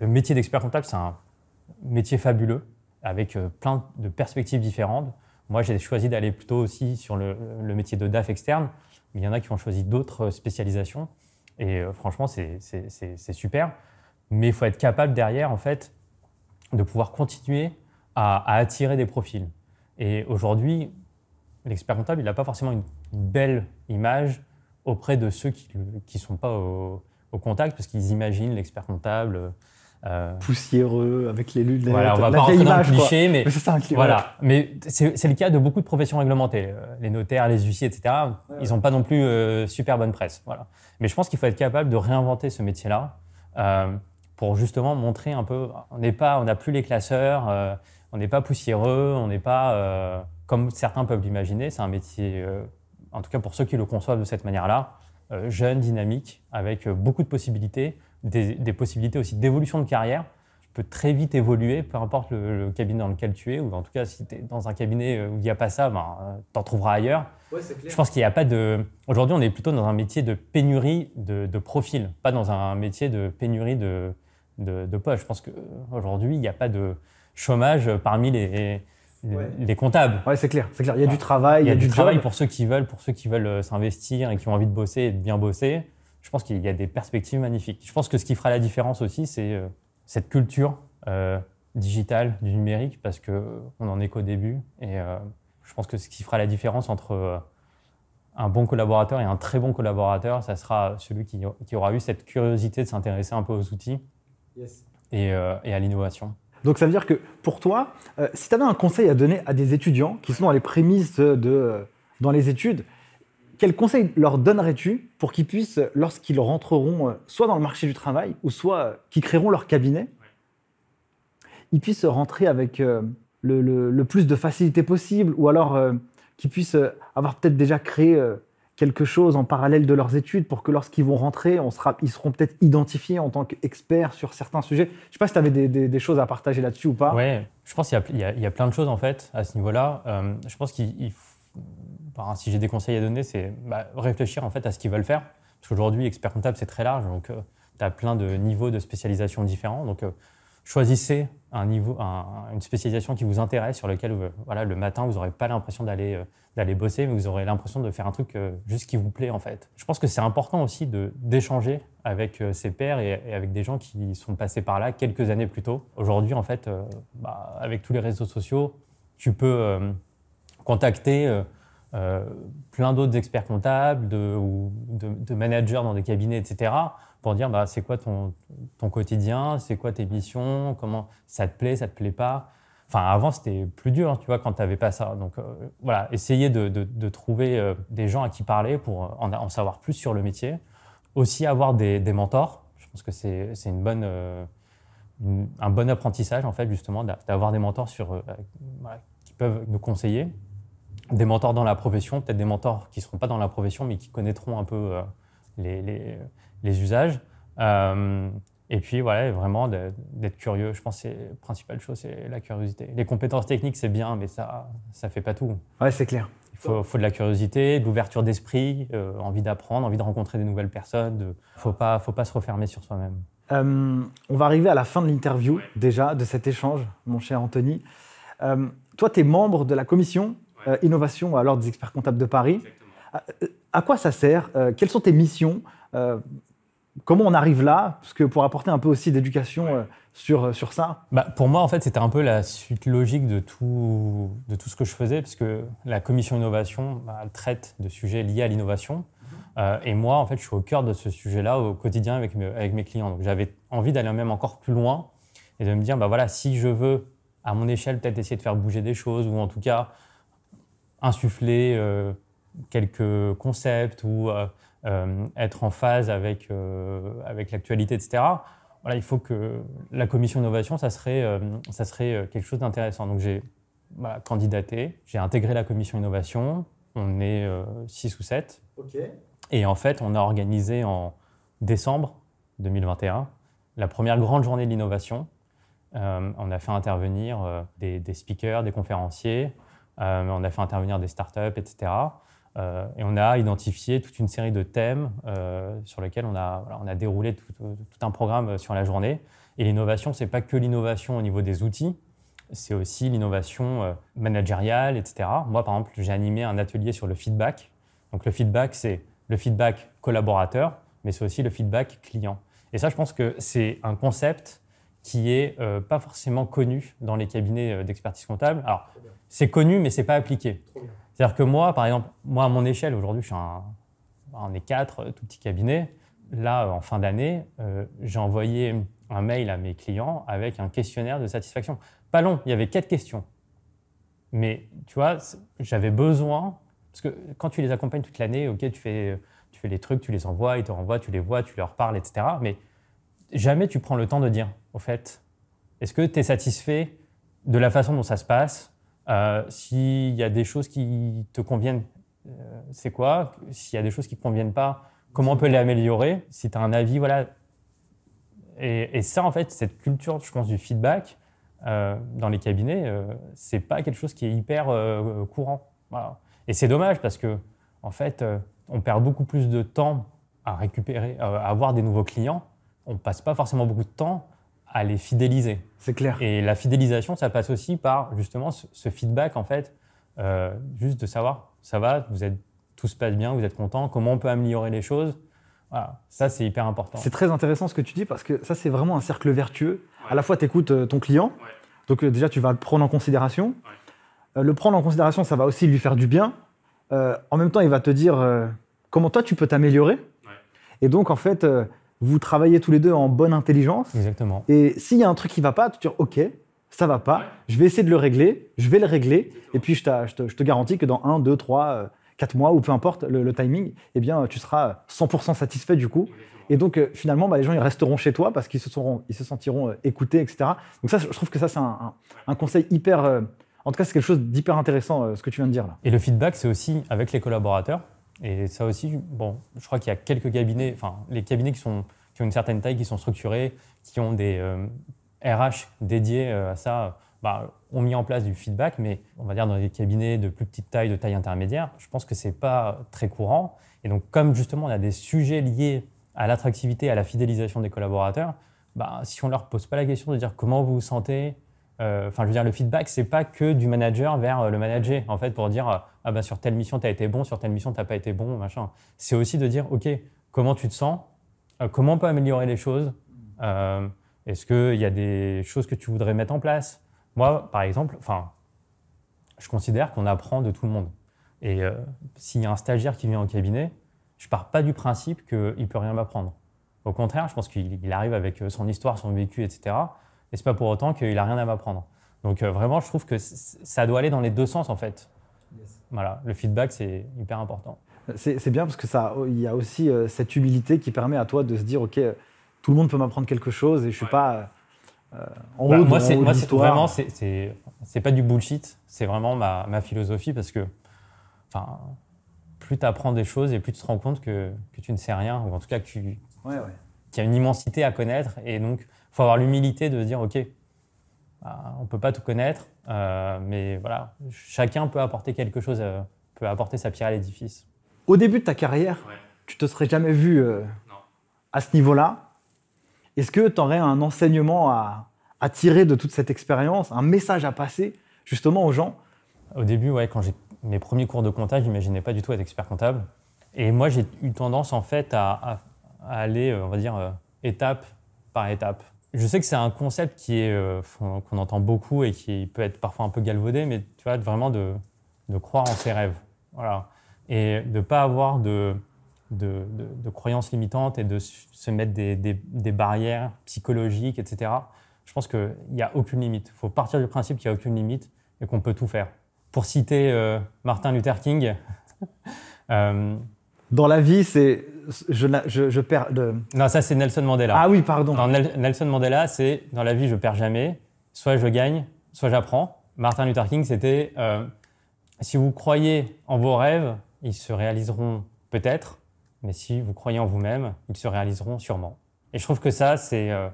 le métier d'expert comptable, c'est un métier fabuleux, avec euh, plein de perspectives différentes. Moi, j'ai choisi d'aller plutôt aussi sur le, métier de DAF externe, il y en a qui ont choisi d'autres spécialisations. Et euh, franchement, c'est super. Mais il faut être capable derrière, en fait, de pouvoir continuer à, attirer des profils. Et aujourd'hui, l'expert comptable, il n'a pas forcément une, belle image auprès de ceux qui ne sont pas au, au contact parce qu'ils imaginent l'expert comptable. Euh, Poussiéreux, avec les lunettes. Voilà, on va pas rentrer dans le cliché, mais, voilà. Mais c'est le cas de beaucoup de professions réglementées. Euh, les notaires, les huissiers, etc. Ils n'ont pas non plus euh, super bonne presse. Voilà. Mais je pense qu'il faut être capable de réinventer ce métier-là pour justement montrer un peu. On n'est pas, on n'a plus les classeurs, on n'est pas poussiéreux, on n'est pas comme certains peuvent l'imaginer. C'est un métier, en tout cas pour ceux qui le conçoivent de cette manière-là, euh, jeune, dynamique, avec euh, beaucoup de possibilités, des, possibilités aussi d'évolution de carrière. Tu peux très vite évoluer, peu importe le, cabinet dans lequel tu es, ou en tout cas, si tu es dans un cabinet euh, où il n'y a pas ça, ben, tu en trouveras ailleurs. Je pense qu'il n'y a pas de. Aujourd'hui, on est plutôt dans un métier de pénurie de, de profil, pas dans un métier de pénurie de, de, de poste. Je pense qu'aujourd'hui, il n'y a pas de chômage parmi les, les comptables. Ouais, c'est clair, c'est clair. Il y a du travail, il y a, du, travail pour ceux qui veulent, pour ceux qui veulent euh, s'investir et qui ont envie de bosser et de bien bosser. Je pense qu'il y a des perspectives magnifiques. Je pense que ce qui fera la différence aussi, c'est euh, cette culture euh, digitale du numérique, parce que on en est qu'au début. Et je pense que ce qui fera la différence entre un bon collaborateur et un très bon collaborateur, ça sera celui qui, aura eu cette curiosité de s'intéresser un peu aux outils et, et à l'innovation. Donc ça veut dire que pour toi, euh, si tu avais un conseil à donner à des étudiants qui sont dans les prémices de, euh, dans les études, quel conseil leur donnerais-tu pour qu'ils puissent, lorsqu'ils rentreront euh, soit dans le marché du travail ou soit qu'ils créeront leur cabinet, ils puissent rentrer avec le, plus de facilité possible ou alors qu'ils puissent avoir peut-être déjà créé quelque chose en parallèle de leurs études pour que lorsqu'ils vont rentrer, on sera, ils seront peut-être identifiés en tant qu'experts sur certains sujets. Je ne sais pas si tu avais des, choses à partager là-dessus ou pas. Oui, je pense qu'il y, a plein de choses en fait à ce niveau-là. Euh, je pense qu'il si j'ai des conseils à donner, c'est bah, réfléchir en fait à ce qu'ils veulent faire. Parce qu'aujourd'hui, expert comptable, c'est très large, donc euh, tu as plein de niveaux de spécialisation différents. Donc, euh, choisissez un niveau, une spécialisation qui vous intéresse, sur lequel voilà, le matin, vous n'aurez pas l'impression d'aller d'aller bosser, mais vous aurez l'impression de faire un truc euh, juste qui vous plaît en fait. Je pense que c'est important aussi d'échanger avec euh, ses pairs et, avec des gens qui sont passés par là quelques années plus tôt. Aujourd'hui, en fait, euh, bah, avec tous les réseaux sociaux, tu peux contacter plein d'autres experts comptables de, ou de, managers dans des cabinets, etc., pour dire bah, c'est quoi ton, quotidien, c'est quoi tes missions, comment ça te plaît, ça te plaît pas. Enfin, avant, c'était plus dur, hein, tu vois, quand tu n'avais pas ça. Donc, euh, voilà, essayer de, trouver euh, des gens à qui parler pour euh, en, savoir plus sur le métier. Aussi, avoir des, mentors. Je pense que c'est une bonne, un bon apprentissage, en fait, justement, d'avoir des mentors sur, qui peuvent nous conseiller. Des mentors dans la profession, peut-être des mentors qui ne seront pas dans la profession, mais qui connaîtront un peu les, les, les, usages. Et puis, voilà, vraiment d'être curieux. Je pense que la principale chose, c'est la curiosité. Les compétences techniques, c'est bien, mais ça ne fait pas tout. Ouais, c'est clair. Il faut, faut, de la curiosité, de l'ouverture d'esprit, euh, envie d'apprendre, envie de rencontrer des nouvelles personnes. Il ne faut pas, faut pas se refermer sur soi-même. Euh, on va arriver à la fin de l'interview, déjà, de cet échange, mon cher Anthony. Euh, toi, tu es membre de la commission innovation à l'Ordre des experts comptables de Paris. à quoi ça sert Quelles sont tes missions Comment on arrive là Parce que pour apporter un peu aussi d'éducation sur, sur ça bah, Pour moi, en fait, c'était un peu la suite logique de tout, de tout ce que je faisais, parce que la commission innovation bah, elle traite de sujets liés à l'innovation. Euh, et moi, en fait, je suis au cœur de ce sujet-là au quotidien avec mes, avec mes clients. Donc, j'avais envie d'aller même encore plus loin et de me dire, bah voilà, si je veux, à mon échelle, peut-être essayer de faire bouger des choses ou en tout cas insuffler euh, quelques concepts ou euh, être en phase avec, avec l'actualité, etc. Voilà, il faut que la commission innovation, ça serait, ça serait quelque chose d'intéressant. Donc, j'ai candidaté, j'ai intégré la commission innovation. On est 6 ou 7. OK. Et en fait, on a organisé en décembre 2021 la première grande journée de l'innovation. Euh, on a fait intervenir euh, des, speakers, des conférenciers, euh, on a fait intervenir des startups, etc. et on a identifié toute une série de thèmes sur lesquels on a, on a déroulé tout, un programme sur la journée. Et l'innovation, ce n'est pas que l'innovation au niveau des outils, c'est aussi l'innovation managériale, etc. Moi, par exemple, j'ai animé un atelier sur le feedback. Donc le feedback, c'est le feedback collaborateur, mais c'est aussi le feedback client. Et ça, je pense que c'est un concept qui est euh, pas forcément connu dans les cabinets euh, d'expertise comptable. Alors, c'est connu, mais c'est pas appliqué. C'est-à-dire que moi, par exemple, moi à mon échelle, aujourd'hui, je suis un, on est quatre, tout petit cabinet. Là, en fin d'année, euh, j'ai envoyé un mail à mes clients avec un questionnaire de satisfaction. Pas long, il y avait quatre questions. Mais tu vois, j'avais besoin parce que quand tu les accompagnes toute l'année, ok, tu fais, tu fais les trucs, tu les envoies, ils te renvoient, tu les vois, tu leur parles, etc. Mais jamais tu prends le temps de dire, au fait, est-ce que tu es satisfait de la façon dont ça se passe euh, S'il y a des choses qui te conviennent, euh, c'est quoi? S'il y a des choses qui ne conviennent pas, comment on peut les améliorer? Si tu as un avis, voilà. Et, ça, en fait, cette culture, je pense, du feedback euh, dans les cabinets, c'est pas quelque chose qui est hyper courant. Et c'est dommage parce que, en fait, on perd beaucoup plus de temps à récupérer, à avoir des nouveaux clients. On passe pas forcément beaucoup de temps à les fidéliser. C'est clair. Et la fidélisation, ça passe aussi par justement ce, feedback, en fait, euh, juste de savoir, ça va, vous êtes, tout se passe bien, vous êtes content, comment on peut améliorer les choses? Voilà, ça c'est hyper important. C'est très intéressant ce que tu dis parce que ça c'est vraiment un cercle vertueux. À la fois tu écoutes ton client, donc déjà tu vas le prendre en considération. Euh, le prendre en considération, ça va aussi lui faire du bien. Euh, en même temps, il va te dire euh, comment toi tu peux t'améliorer? Et donc, en fait, vous travaillez tous les deux en bonne intelligence. Exactement. Et s'il y a un truc qui va pas, tu te dis OK, ça va pas, je vais essayer de le régler, je vais le régler. Et puis, je, te, garantis que dans 1, 2, 3, 4 mois, ou peu importe le, timing, eh bien, tu seras 100% satisfait du coup. Et donc, finalement, bah, les gens ils resteront chez toi parce qu'ils se, ils se sentiront écoutés, etc. Donc, ça, je trouve que ça, c'est un, un, conseil hyper en tout cas, c'est quelque chose d'hyper intéressant, euh, ce que tu viens de dire là. Et le feedback, c'est aussi avec les collaborateurs. Et ça aussi, bon, je crois qu'il y a quelques cabinets, enfin, les cabinets qui, sont, qui ont une certaine taille, qui sont structurés, qui ont des RH euh, dédiés euh, à ça, bah, ont mis en place du feedback, mais on va dire dans des cabinets de plus petite taille, de taille intermédiaire, je pense que c'est pas très courant. Et donc, comme justement on a des sujets liés à l'attractivité, à la fidélisation des collaborateurs, bah, si on leur pose pas la question de dire comment vous vous sentez, euh, enfin, je veux dire, le feedback, c'est pas que du manager vers le manager, en fait, pour dire ah bah sur telle mission tu as été bon, sur telle mission tu n'as pas été bon, machin. C'est aussi de dire ok, comment tu te sens, comment on peut améliorer les choses, est-ce qu'il y a des choses que tu voudrais mettre en place? Moi, par exemple, je considère qu'on apprend de tout le monde. Et s'il y a un stagiaire qui vient au cabinet, je pars pas du principe qu'il peut rien m'apprendre. Au contraire, je pense qu'il arrive avec son histoire, son vécu, etc. Et c'est pas pour autant qu'il a rien à m'apprendre. Donc euh, vraiment, je trouve que ça doit aller dans les deux sens en fait. Voilà, le feedback c'est hyper important. C'est bien parce que ça, il y a aussi euh, cette humilité qui permet à toi de se dire ok, tout le monde peut m'apprendre quelque chose et je suis pas euh, en bah, haut moi, c'est moi, c'est vraiment c'est pas du bullshit, c'est vraiment ma, ma, philosophie parce que enfin plus tu apprends des choses et plus tu te rends compte que, que tu ne sais rien ou en tout cas que tu ouais, qu'il y a une immensité à connaître et donc il faut avoir l'humilité de dire, OK, bah, on ne peut pas tout connaître, euh, mais voilà, chacun peut apporter quelque chose, euh, peut apporter sa pierre à l'édifice. Au début de ta carrière, tu te serais jamais vu euh, à ce niveau-là. Est-ce que tu aurais un enseignement à, tirer de toute cette expérience, un message à passer justement aux gens? Au début, ouais, quand j'ai mes premiers cours de comptable, je n'imaginais pas du tout être expert comptable. Et moi, j'ai eu tendance, en fait, à, aller, on va dire, étape par étape. Je sais que c'est un concept qui est qu'on entend beaucoup et qui peut être parfois un peu galvaudé, mais tu vois, vraiment de, croire en ses rêves. Voilà. Et de ne pas avoir de, croyances limitantes et de se mettre des, des, barrières psychologiques, etc. Je pense qu'il n'y a aucune limite. Il faut partir du principe qu'il n'y a aucune limite et qu'on peut tout faire. Pour citer euh, Martin Luther King. euh, dans la vie, c'est. Je, je, je, perds. De... Non, ça, c'est Nelson Mandela. Ah oui, pardon. Nelson Mandela, c'est dans la vie, je perds jamais. Soit je gagne, soit j'apprends. Martin Luther King, c'était euh, si vous croyez en vos rêves, ils se réaliseront peut-être, mais si vous croyez en vous-même, ils se réaliseront sûrement. Et je trouve que ça, c'est euh,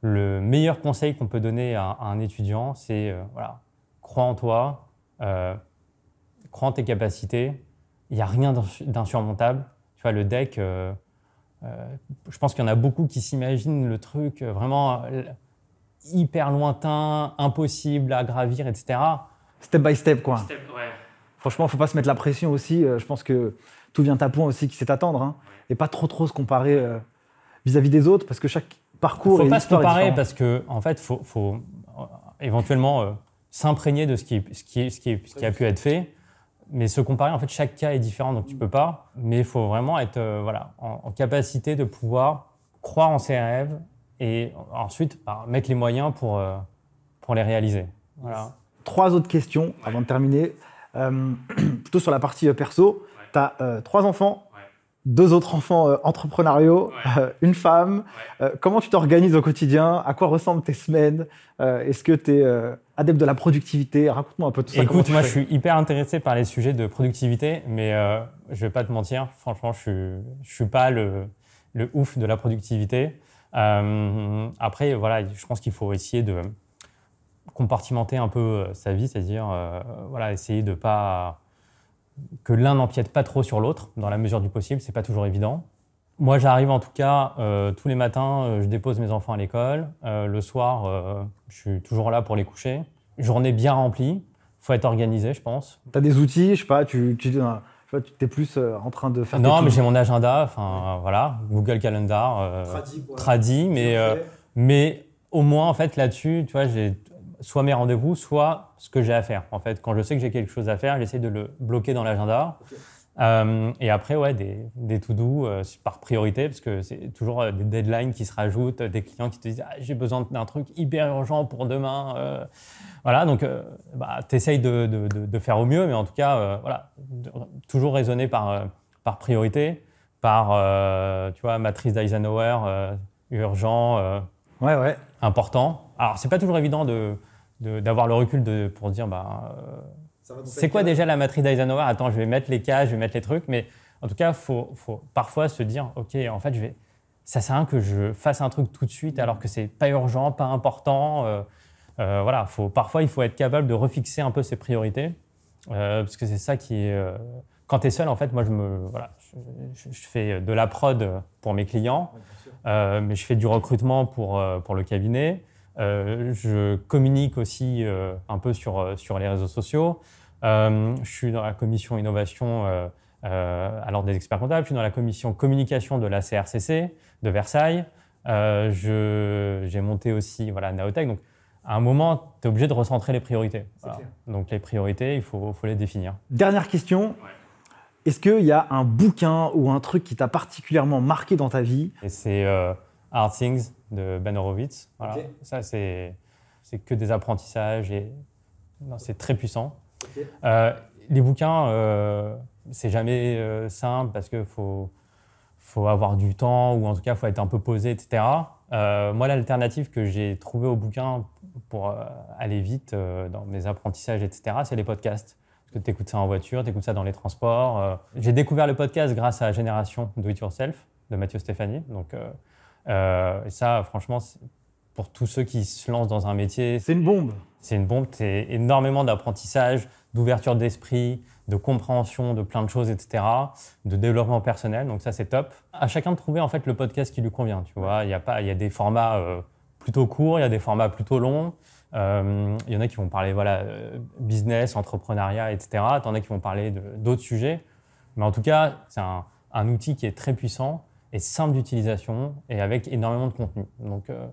le meilleur conseil qu'on peut donner à, un étudiant, c'est euh, voilà, crois en toi, crois en tes capacités. Il n'y a rien d'insurmontable. Vois, le deck, je pense qu'il y en a beaucoup qui s'imaginent le truc vraiment hyper lointain, impossible à gravir, etc. Step by step, quoi. Step, ouais. Franchement, faut pas se mettre la pression aussi. je pense que tout vient à point aussi qui sait attendre. Hein, et pas trop trop se comparer euh, vis-à-vis des autres parce que chaque parcours. Il faut pas se comparer parce que en fait, faut, faut euh, éventuellement euh, s'imprégner de ce qui, ce, qui, ce, qui, ce qui a pu être fait. Mais se comparer, en fait, chaque cas est différent, donc tu peux pas. Mais il faut vraiment être voilà, en, capacité de pouvoir croire en ses rêves et ensuite bah, mettre les moyens pour, pour les réaliser. Voilà. Trois autres questions avant de terminer. plutôt sur la partie perso tu as euh, trois enfants, deux autres enfants euh, entrepreneuriaux, euh, une femme. comment tu t'organises au quotidien? À quoi ressemblent tes semaines? Est-ce que tu es adepte de la productivité? Raconte-moi un peu tout ça. Écoute, moi, je suis hyper intéressé par les sujets de productivité, mais je vais pas te mentir, franchement, je ne je suis pas le, le, ouf de la productivité. après, voilà, je pense qu'il faut essayer de compartimenter un peu sa vie, c'est-à-dire voilà, essayer de pas que l'un n'empiète pas trop sur l'autre, dans la mesure du possible, c'est pas toujours évident. Moi, j'arrive en tout cas euh, tous les matins, euh, je dépose mes enfants à l'école. Euh, le soir, je suis toujours là pour les coucher. Journée bien remplie. Faut être organisé, je pense. Tu as des outils, je sais pas, tu, tu, es plus en train de faire. Non, mais j'ai mon agenda, enfin voilà, Google Calendar, tradi, mais mais au moins en fait là-dessus, tu vois, j'ai soit mes rendez-vous, soit ce que j'ai à faire. En fait, quand je sais que j'ai quelque chose à faire, j'essaie de le bloquer dans l'agenda. Euh, et après, ouais, des, des to-do euh, par priorité, parce que c'est toujours euh, des deadlines qui se rajoutent, des clients qui te disent ah, j'ai besoin d'un truc hyper urgent pour demain. voilà, donc bah, tu essayes de, de, de, faire au mieux, mais en tout cas, voilà, toujours raisonner par, par priorité, par tu vois, matrice d'Eisenhower, urgent, ouais, ouais. important. Alors, c'est pas toujours évident de, d'avoir le recul de, pour dire bah, euh, c'est quoi déjà la matrice d'Eisenhower? Attends, je vais mettre les cas, je vais mettre les trucs, mais en tout cas, il faut, faut, parfois se dire ok, en fait, je vais, ça sert à rien que je fasse un truc tout de suite alors que c'est pas urgent, pas important. Euh, euh, voilà, faut, parfois, il faut être capable de refixer un peu ses priorités parce que c'est ça qui est. quand tu es seul, en fait, moi, je, me, voilà, je, je, fais de la prod pour mes clients, mais je fais du recrutement pour, pour le cabinet. Euh, je communique aussi euh, un peu sur, euh, sur les réseaux sociaux. je suis dans la commission innovation à l'ordre des experts comptables. Je suis dans la commission communication de la CRCC de Versailles. J'ai monté aussi voilà, Naotech. Donc, à un moment, tu es obligé de recentrer les priorités. Donc, les priorités, il faut, faut les définir. Dernière question. Est-ce qu'il y a un bouquin ou un truc qui t'a particulièrement marqué dans ta vie? C'est Hard Things de Ben Horowitz. Voilà. Ça, c'est, que des apprentissages et c'est très puissant. Euh, les bouquins, euh, c'est jamais euh, simple parce qu'il faut, faut avoir du temps ou en tout cas, il faut être un peu posé, etc. moi, l'alternative que j'ai trouvée au bouquin pour aller vite dans mes apprentissages, etc., c'est les podcasts. Parce que tu écoutes ça en voiture, tu écoutes ça dans les transports. j'ai découvert le podcast grâce à Génération Do It Yourself de Mathieu Stéphanie. Donc, et ça, franchement, pour tous ceux qui se lancent dans un métier. C'est une bombe. C'est une bombe. C'est énormément d'apprentissage, d'ouverture d'esprit, de compréhension de plein de choses, etc., de développement personnel. Donc ça, c'est top. À chacun de trouver en fait le podcast qui lui convient. Tu vois, il y a pas, il y a des formats euh, plutôt courts, il y a des formats plutôt longs. Euh, il y en a qui vont parler voilà business, entrepreneuriat, etc. T'en as qui vont parler d'autres sujets. Mais en tout cas, c'est un, un outil qui est très puissant et simple d'utilisation et avec énormément de contenu. Donc, euh,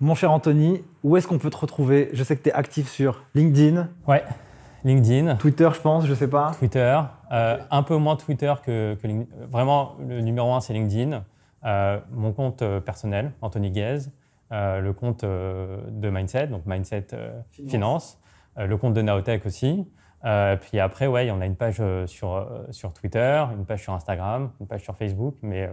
Mon cher Anthony, où est-ce qu'on peut te retrouver? Je sais que tu es actif sur LinkedIn, ouais, LinkedIn, Twitter, je pense, je sais pas. Twitter, euh, un peu moins Twitter que, que LinkedIn. Vraiment, le numéro un, c'est LinkedIn. Euh, mon compte euh, personnel, Anthony Guez. Euh, le compte euh, de Mindset, donc Mindset euh, Finance. Finance. Euh, le compte de Naotech aussi. Euh, puis après, ouais, on a une page euh, sur, euh, sur Twitter, une page sur Instagram, une page sur Facebook, mais euh,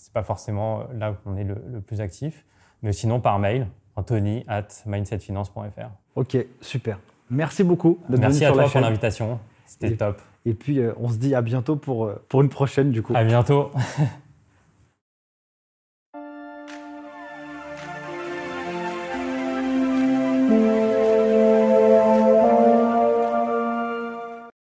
c'est pas forcément là où on est le, le plus actif. Mais sinon, par mail, anthony at mindsetfinance.fr. Ok, super. Merci beaucoup d'être venu Merci à sur la toi pour l'invitation. C'était Et- top. Et puis, euh, on se dit à bientôt pour, euh, pour une prochaine, du coup. À bientôt.